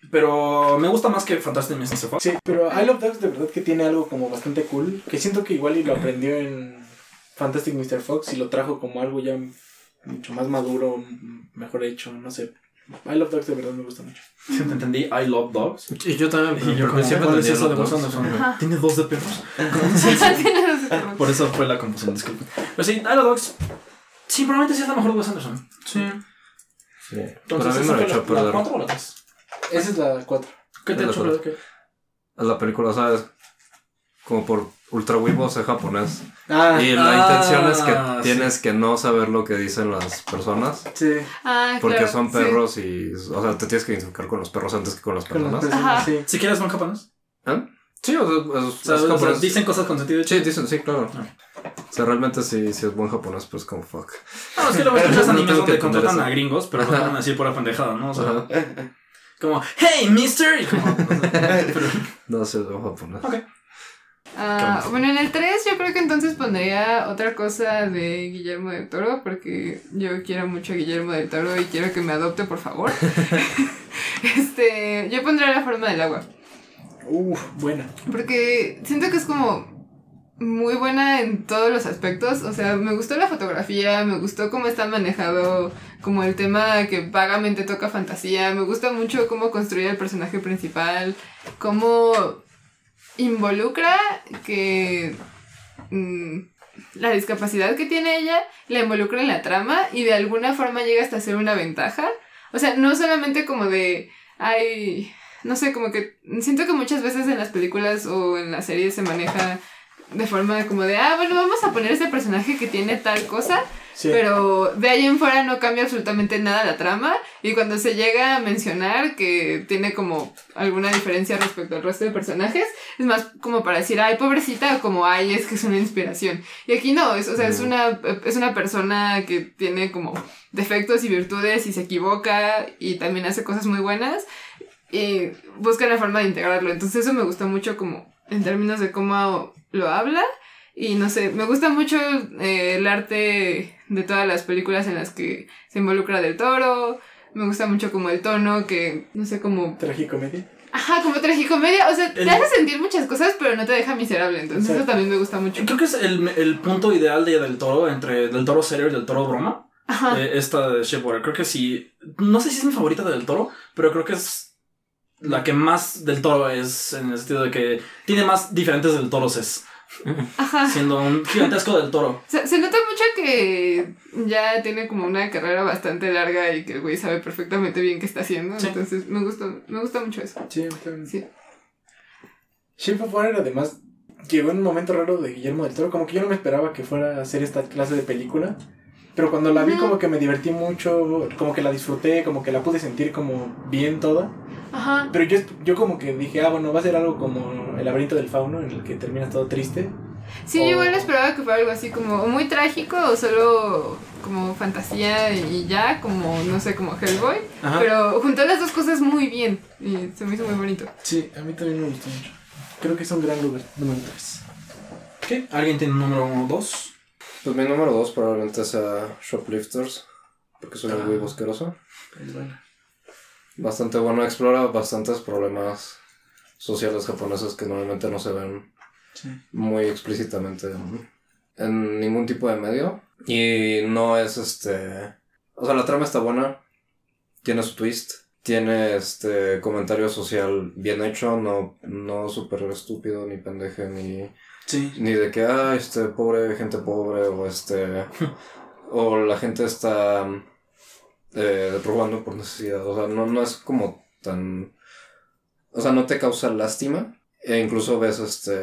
Pero me gusta más que Fantastic Mr. Fox. Sí, pero I Love Dogs de verdad que tiene algo como bastante cool. Que siento que igual y lo aprendió en Fantastic Mr. Fox y lo trajo como algo ya mucho más maduro, mejor hecho, no sé. I Love Dogs de verdad me gusta mucho. Te entendí, I love dogs. Y yo también, Y yo ¿cuál es entendía eso de Wes dos. Anderson? Tiene dos de perros. Por eso fue la confusión, disculpen. Pero sí, I love dogs. Sí, probablemente sí es la mejor de Wes Anderson. Sí. Sí. Pero Entonces, a mí ¿esa me lo fue echó a la, la perder. 4 o la 3? Esa es la 4. ¿Qué te Es la echó perder? ¿Qué? Es la película, ¿sabes? Como por ultra weebos en japonés. Ah, Y la Ah, intención es que sí. tienes que no saber lo que dicen las personas. sí. Ah, Porque claro, son sí. perros y. O sea, te tienes que identificar con los perros antes que con las Con las personas. Ajá. sí. Si quieres, son japoneses. ¿Eh? Sí, o sea, es, O sea, es o sea, japonés. dicen cosas con sentido. Sí, dicen, sí, claro. Ah. O sea, realmente sí, sí es buen japonés, pues como fuck. No, es que luego escuchas No animes donde contratan a gringos, pero no van a decir pura pendejada, ¿no? O sea, Ajá. como, hey, mister. Y como, pero- No, sí es buen japonés. ok. Ah, bueno, en el 3 yo creo que entonces pondría otra cosa de Guillermo del Toro, porque yo quiero mucho a Guillermo del Toro y quiero que me adopte, por favor. este, yo pondría la forma del agua, Uf, buena. porque siento que es como muy buena en todos los aspectos, o sea, me gustó la fotografía, me gustó cómo está manejado como el tema que vagamente toca fantasía, me gusta mucho cómo construye el personaje principal, cómo involucra que mm, la discapacidad que tiene ella la involucra en la trama y de alguna forma llega hasta ser una ventaja. O sea, no solamente como de, ay, no sé, como que siento que muchas veces en las películas o en las series se maneja de forma como de, ah, bueno, vamos a poner este personaje que tiene tal cosa, Sí. pero de ahí en fuera no cambia absolutamente nada la trama. Y cuando se llega a mencionar que tiene como alguna diferencia respecto al resto de personajes, es más como para decir, ay, pobrecita, o como, ay, es que es una inspiración. Y aquí no, es, o sea, es, una, es una persona que tiene como defectos y virtudes y se equivoca y también hace cosas muy buenas y busca la forma de integrarlo. Entonces eso me gustó mucho como en términos de cómo lo habla. Y no sé, me gusta mucho eh, el arte de todas las películas en las que se involucra del toro. Me gusta mucho como el tono que, no sé, como... Tragicomedia. Ajá, como tragicomedia. O sea, El- te hace sentir muchas cosas, pero no te deja miserable. Entonces eso también me gusta mucho. Creo que es el, el punto ideal de, del toro, entre del toro serio y del toro broma. Ajá. Eh, esta de Shipwrecker. Creo que sí. No sé si es mi favorita del toro, pero creo que es la que más del toro es en el sentido de que tiene más diferentes del toro es Ajá. siendo un gigantesco del toro. Se, se nota mucho que ya tiene como una carrera bastante larga y que el güey sabe perfectamente bien qué está haciendo. Sí. Entonces me gusta, me gusta mucho eso. Sí, también. Sí. Shape of Water además llegó en un momento raro de Guillermo del Toro, como que yo no me esperaba que fuera a hacer esta clase de película, pero cuando la vi como que me divertí mucho, como que la disfruté, como que la pude sentir como bien toda, Ajá. pero yo, yo como que dije, ah, bueno, va a ser algo como el laberinto del fauno, en el que terminas todo triste. Sí, yo O- igual esperaba que fuera algo así como muy trágico o solo como fantasía y ya, como no sé, como Hellboy. Ajá. Pero juntó las dos cosas muy bien y se me hizo muy bonito. Sí, a mí también me gustó mucho. Creo que es un gran lugar, número 3. ¿Qué? ¿Alguien tiene un número 2? Pues mi número dos probablemente sea Shoplifters, porque soy Ah. muy bosqueroso. Es bueno. Bastante bueno, explora bastantes problemas sociales japoneses que normalmente no se ven Sí. muy explícitamente en, en ningún tipo de medio. Y no es este. O sea, la trama está buena. Tiene su twist. Tiene este comentario social bien hecho. No, no súper estúpido, ni pendeje, ni. Sí. Ni de que, ah, este, pobre gente pobre, o este. o la gente está. eh, robando por necesidad. O sea, no, no es como tan. O sea, no te causa lástima. E incluso ves este.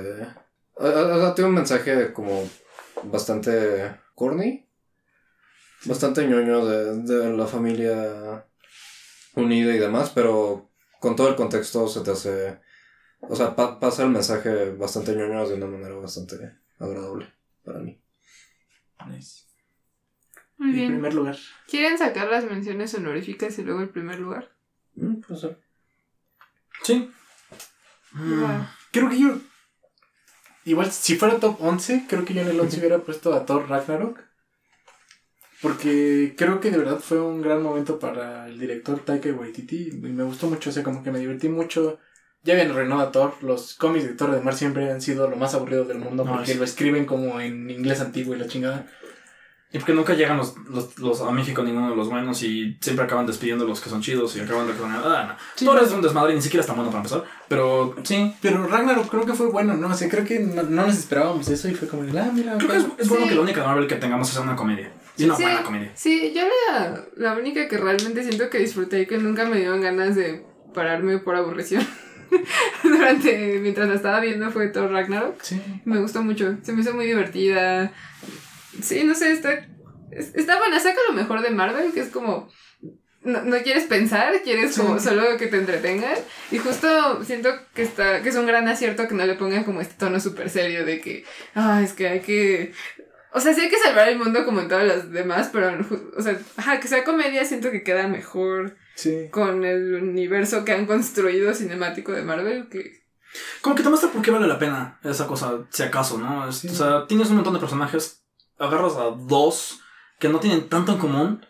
O o sea, tiene un mensaje como bastante corny. Bastante ñoño de, de la familia unida y demás, pero con todo el contexto se te hace. O sea, pa- pasa el mensaje bastante ñoño de una manera bastante agradable para mí. Nice. Muy En bien. primer lugar. ¿Quieren sacar las menciones honoríficas y luego el primer lugar? Mm, puede ser. Sí. Mm. Creo que yo. Igual, si fuera top 11, creo que yo en el 11 hubiera puesto a Thor Ragnarok. Porque creo que de verdad fue un gran momento para el director Taika Waititi. Y me gustó mucho, o sea, como que me divertí mucho. Ya habían arruinado a Thor. Los cómics de Thor de Mar siempre han sido lo más aburrido del mundo. No, porque es- lo escriben como en inglés antiguo y la chingada. Y porque nunca llegan los, los, los- a México ninguno de los buenos y siempre acaban despidiendo los que son chidos y acaban de Ah, no. Sí, Thor es un desmadre y ni siquiera es tan bueno para empezar. Pero sí. Pero Ragnarok creo que fue bueno, ¿no? O sea, creo que no, no nos esperábamos eso y fue como, ah, mira. Creo que es, es bueno Sí. que la única Marvel que tengamos sea una comedia. Y una Sí. buena comedia. Sí, yo la, la única que realmente siento que disfruté y que nunca me dieron ganas de pararme por aburrición durante mientras la estaba viendo fue Thor Ragnarok. Sí. Me gustó mucho, se me hizo muy divertida. Sí, no sé, está, es- está buena, saca lo mejor de Marvel, que es como... No, no quieres pensar, quieres Sí. como solo que te entretengan. Y justo siento que está que es un gran acierto que no le pongan como este tono súper serio de que, ah, es que hay que... O sea, sí hay que salvar el mundo como en todas las demás, pero, o sea, ajá, que sea comedia siento que queda mejor Sí. con el universo que han construido cinemático de Marvel que... Como que te muestra por qué vale la pena esa cosa, si acaso, ¿no? Sí. O sea, tienes un montón de personajes, agarras a dos que no tienen tanto en común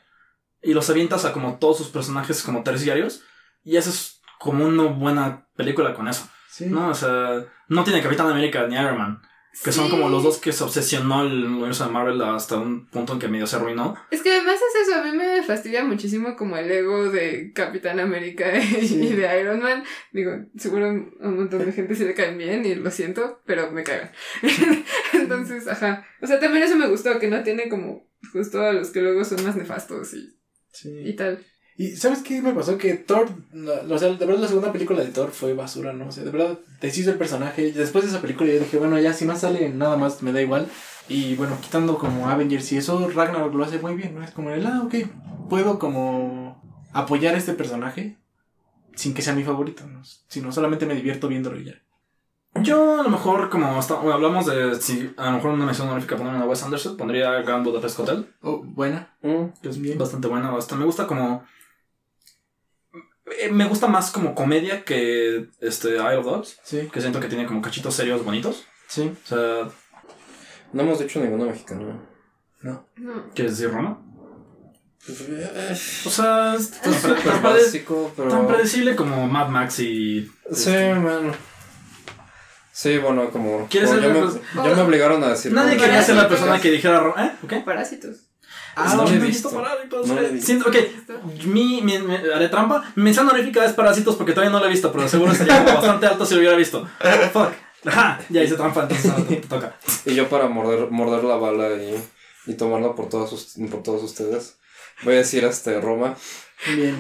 y los avientas a como todos sus personajes como terciarios y haces como una buena película con eso, Sí. ¿no? O sea, no tiene Capitán América ni Iron Man, que son como los dos que se obsesionó el universo de Marvel hasta un punto en que medio se arruinó. Es que además es eso, a mí me fastidia muchísimo como el ego de Capitán América y de Iron Man. Digo, seguro a un montón de gente sí le caen bien y lo siento, pero me cagan. Entonces, ajá. O sea, también eso me gustó, que no tiene como justo a los que luego son más nefastos y, Sí. y tal. Y ¿sabes qué me pasó? Que Thor, la- o sea, de verdad la segunda película de Thor fue basura, ¿no? O sea, de verdad deshizo el personaje. Después de esa película yo dije, bueno, ya si no sale nada más me da igual. Y bueno, quitando como Avengers y eso, Ragnarok lo hace muy bien, ¿no? Es como el, ah, ok, puedo como apoyar a este personaje sin que sea mi favorito, ¿no? Sino solamente me divierto viéndolo y ya. Yo a lo mejor, como hasta, bueno, hablamos de si a lo mejor una mención honorífica poner a Wes Anderson, pondría Grand Budapest Hotel. Oh, buena, Mm, pues bien. bastante buena. Bastante, me gusta como. Eh, Me gusta más como comedia que este Isle of Dogs, Sí, que siento que tiene como cachitos serios bonitos. sí. O sea, No hemos dicho ninguna mexicana. No. No. ¿quieres decir Roma? Es O sea, es tan, pre- básico, pero... tan predecible como Mad Max y. Sí, man. Sí, bueno, como... ¿Quieres como ser ya, los- me, ya me obligaron a decir... Nadie quería ser la persona que dijera Roma. ¿Eh? ¿Ok? Parásitos. Ah, no lo he visto. Parásitos. No lo he visto. Ok, mi, mi, mi- haré trampa. Mi mención honorífica es Parásitos porque todavía no lo he visto, pero seguro estaría como bastante alto si lo hubiera visto. Fuck. Ajá, ya hice trampa, entonces ahora te, te toca. Y yo para morder, morder la bala y, y tomarla por todos, por todos ustedes, voy a decir este Roma. Bien.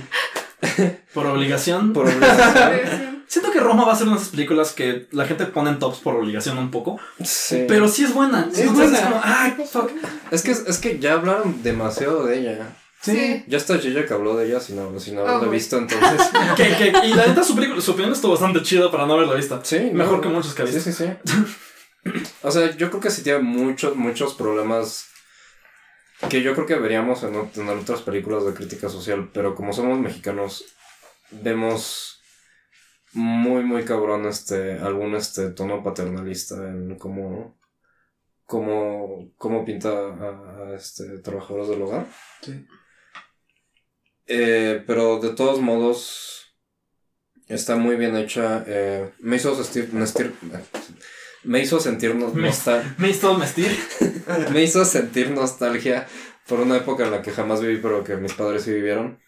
Por obligación. Por obligación. Sí. Siento que Roma va a ser una de esas películas que la gente pone en tops por obligación un poco. Sí. Pero sí es buena. Es Entonces buena. como, ay, fuck. Es que, es que ya hablaron demasiado de ella. Sí. Ya está Gilla que habló de ella sin, haber- sin haberla Oh, visto, entonces... Que- que- y la neta, su, película, su opinión estuvo bastante chida para no haberla visto. Sí, Mejor no. que muchos que ha Sí, visto. sí, sí. O sea, yo creo que sí tiene muchos, muchos problemas que yo creo que veríamos en, en otras películas de crítica social, pero como somos mexicanos, vemos muy, muy cabrón este, algún este tono paternalista en cómo, cómo, cómo pinta a, a, este, trabajadores del hogar. Sí. Eh, pero de todos modos, está muy bien hecha. eh, me hizo sentir, me hizo sentir no- Me- hizo vestir. me hizo sentir nostalgia por una época en la que jamás viví, pero que mis padres sí vivieron.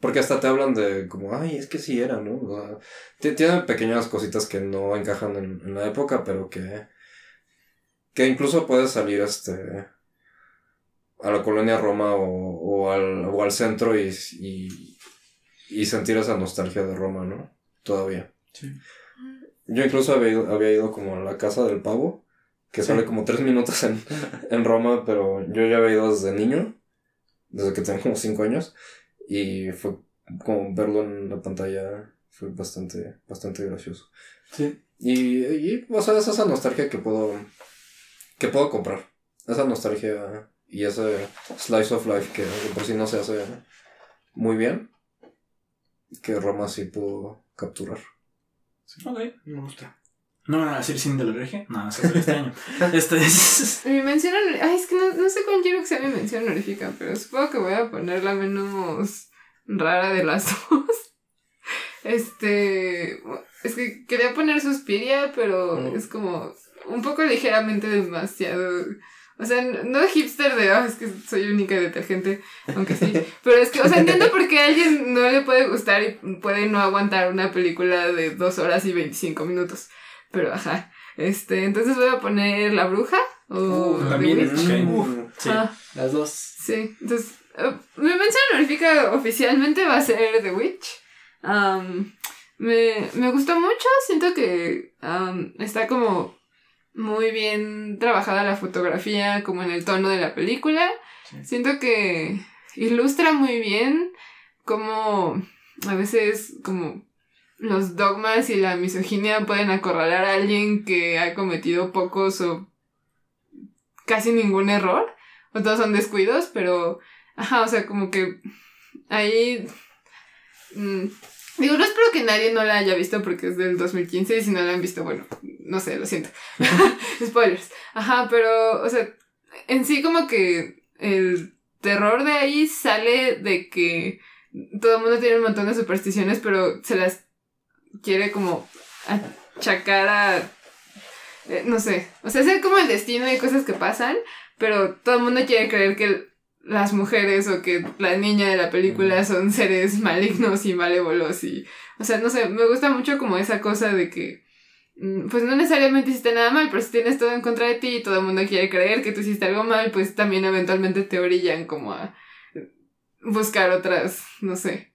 Porque hasta te hablan de como, ay, es que sí era, ¿no? O sea, ti- tiene pequeñas cositas que no encajan en, en la época, pero que, que incluso puedes salir este, a la colonia Roma o, o, al, o al centro y, y, y sentir esa nostalgia de Roma, ¿no? Todavía. Sí. Yo incluso había ido, había ido como a la casa del pavo, que Sí. sale como tres minutos en, en Roma, pero yo ya había ido desde niño, desde que tenía como cinco años, y fue como verlo en la pantalla, fue bastante, bastante gracioso. Sí. Y, y o sea, es esa nostalgia que puedo, que puedo comprar. Esa nostalgia y ese slice of life que por sí no se hace muy bien, que Roma sí pudo capturar. Ok. Me gusta. ¿No me van a decir cine del hereje? No, eso es extraño. este es... Mi mención honor- Ay, es que no, no sé cuál quiero que sea mi mención honorífica, pero supongo que voy a poner la menos rara de las dos. Este. Es que quería poner Suspiria, pero Mm. es como un poco ligeramente demasiado. O sea, no hipster de, "Ah, es que soy única y detergente, aunque sí. Pero es que, o sea, entiendo por qué a alguien no le puede gustar y puede no aguantar una película de dos horas y 25 minutos. Pero, ajá. Este, entonces voy a poner La Bruja o Uh, The también. Sí. Ah, las dos. sí, entonces eh, mi mención honorífica oficialmente va a ser The Witch. Am, me, me gustó mucho, siento que am, está como muy bien trabajada la fotografía, como en el tono de la película. Sí. Siento que ilustra muy bien cómo a veces como los dogmas y la misoginia pueden acorralar a alguien que ha cometido pocos o casi ningún error. O todos son descuidos, pero... Ajá, o sea, como que ahí... mm, digo, no espero que nadie no la haya visto porque es del 2015 y si no la han visto, bueno, no sé, lo siento. Spoilers. Ajá, pero, o sea, en sí como que el terror de ahí sale de que todo el mundo tiene un montón de supersticiones, pero se las quiere como achacar a... eh, no sé, o sea, es como el destino y cosas que pasan, pero todo el mundo quiere creer que las mujeres o que la niña de la película son seres malignos y malévolos y, o sea, no sé, me gusta mucho como esa cosa de que, mm, pues no necesariamente hiciste nada mal, pero si tienes todo en contra de ti y todo el mundo quiere creer que tú hiciste algo mal, pues también eventualmente te orillan como a buscar otras, no sé,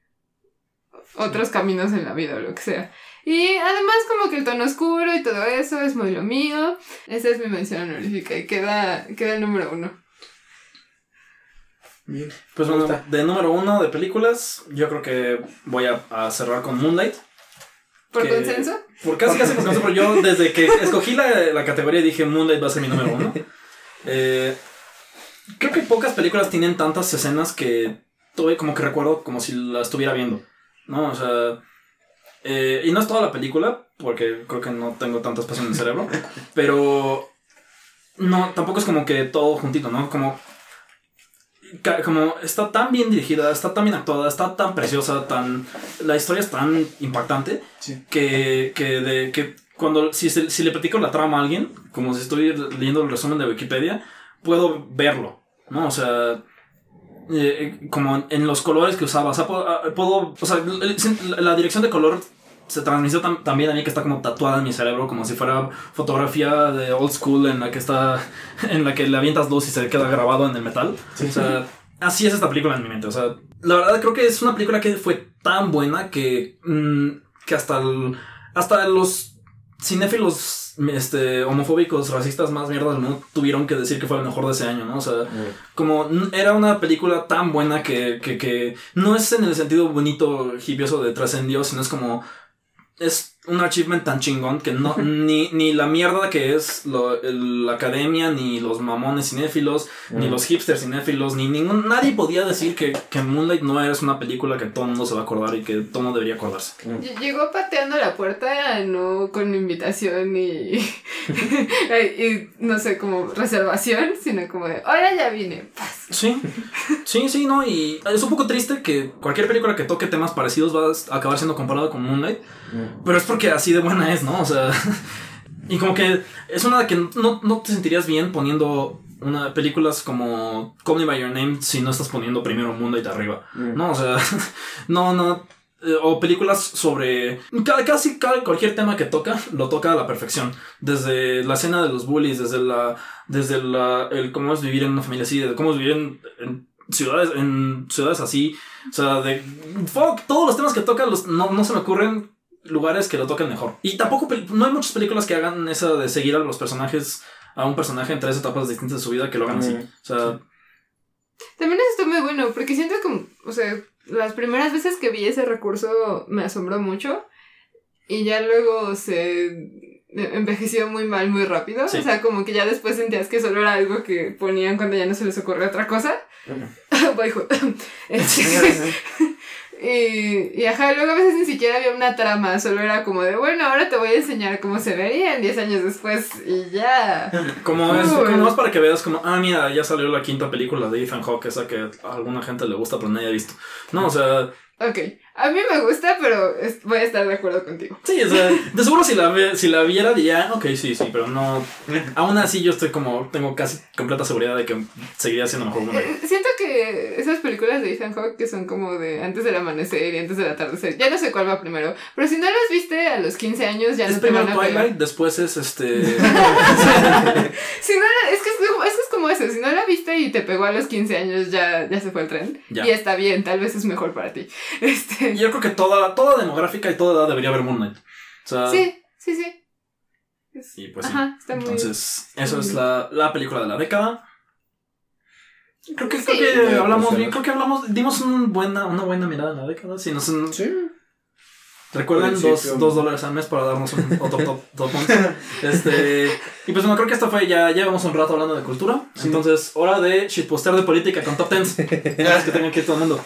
otros caminos en la vida o lo que sea. Y además como que el tono oscuro y todo eso es muy lo mío. Esa es mi mención honorífica y queda, queda el número uno. Bien. Pues bueno, de número uno de películas, yo creo que voy a, a cerrar con Moonlight. ¿Por Que- consenso? Por casi casi por consenso, pero yo desde que escogí la, la categoría dije Moonlight va a ser mi número uno. Eh, creo que pocas películas tienen tantas escenas que todavía como que recuerdo como si la estuviera viendo. ¿No? O sea. eh, y no es toda la película, porque creo que no tengo tanto espacio en el cerebro. Pero. No, tampoco es como que todo juntito, ¿no? Como. Como está tan bien dirigida, está tan bien actuada, está tan preciosa, tan. La historia es tan impactante Sí. que, que, de, que cuando si, si le platico la trama a alguien, como si estoy leyendo el resumen de Wikipedia, puedo verlo, ¿no? O sea, eh, eh, como en los colores que usaba, o sea, puedo, ah, puedo- o sea, la dirección de color se transmitió tam- también a mí que está como tatuada en mi cerebro, como si fuera fotografía de old school en la que está, en la que le avientas luz y se queda grabado en el metal. Sí. O sea, así es esta película en mi mente. O sea, la verdad creo que es una película que fue tan buena que, mm, que hasta, el- hasta los cinéfilos este, homofóbicos, racistas más mierdas mundo tuvieron que decir que fue el mejor de ese año, ¿no? O sea, como n- era una película tan buena que, que, que no es en el sentido bonito, hipioso de trascendió, sino es como. Es un achievement tan chingón que no, ni, ni la mierda que es lo- el- la academia, ni los mamones cinéfilos, ni los hipsters cinéfilos, ni ningún, nadie podía decir que, que Moonlight no es una película que todo el mundo se va a acordar y que todo el mundo debería acordarse. Ll- Llegó pateando la puerta, no con invitación y, y no sé, como reservación, sino como de, ahora ya vine. Paz. Sí, sí, sí, no, y es un poco triste que cualquier película que toque temas parecidos va a acabar siendo comparada con Moonlight, pero es porque así de buena es, ¿no? O sea, y como que es una que no, no te sentirías bien poniendo una películas como Call Me By Your Name si no estás poniendo primero Moonlight arriba, ¿no? O sea, no, no. Eh, O películas sobre. ca- Casi ca- cualquier tema que toca, lo toca a la perfección. Desde la escena de los bullies, desde la. Desde la. El cómo es vivir en una familia así, de cómo es vivir en, en ciudades, en ciudades así. O sea, de. Fuck, todos los temas que toca los, no, no se me ocurren lugares que lo toquen mejor. Y tampoco. No hay muchas películas que hagan esa de seguir a los personajes. A un personaje en tres etapas distintas de su vida que lo hagan así. O sea, También eso está muy bueno, porque siento que, o sea, las primeras veces que vi ese recurso me asombró mucho y ya luego se envejeció muy mal muy rápido. Sí. O sea, como que ya después sentías que solo era algo que ponían cuando ya no se les ocurre otra cosa. Boyhood. Este, y, y ajá, luego a veces ni siquiera había una trama, solo era como de, bueno, ahora te voy a enseñar cómo se verían 10 años después y ya. Como es, como es para que veas como, ah, mira, ya salió la quinta película de Ethan Hawke, esa que a alguna gente le gusta pero nadie ha visto. No, o sea, Ok, a mí me gusta, pero voy a estar de acuerdo contigo. sí, o sea, de seguro si la, ve- si la viera diría, ok, sí, sí, pero no. Aún así yo estoy como, tengo casi completa seguridad de que seguiría siendo mejor una. Eh, Siento que esas películas de Ethan Hawke que son como de antes del amanecer y antes del atardecer, ya no sé cuál va primero, pero si no las viste a los 15 años ya Es no te van a. Twilight, después es este. Si no la- es, que es, como, es que es como eso, si no la viste y te pegó a los 15 años ya, ya se fue el tren. Ya. Y está bien, tal vez es mejor para ti. Este, Yo creo que toda, toda demográfica y toda edad debería haber Moonlight. O sea, sí, sí, sí. Es- y pues sí. Ajá, está muy Entonces, eso es la, la película de la década. Creo que, Sí. creo que Sí, hablamos pues, bien, sí. creo que hablamos, dimos un buena, una buena mirada en la década. Sí, nos, Sí. recuerden dos, dos dólares al mes para darnos un otro top, top. Este, y pues bueno, creo que esto fue, ya llevamos un rato hablando de cultura. Entonces, hora de shitpostear de política con top tens. que tengan que ir todo el mundo.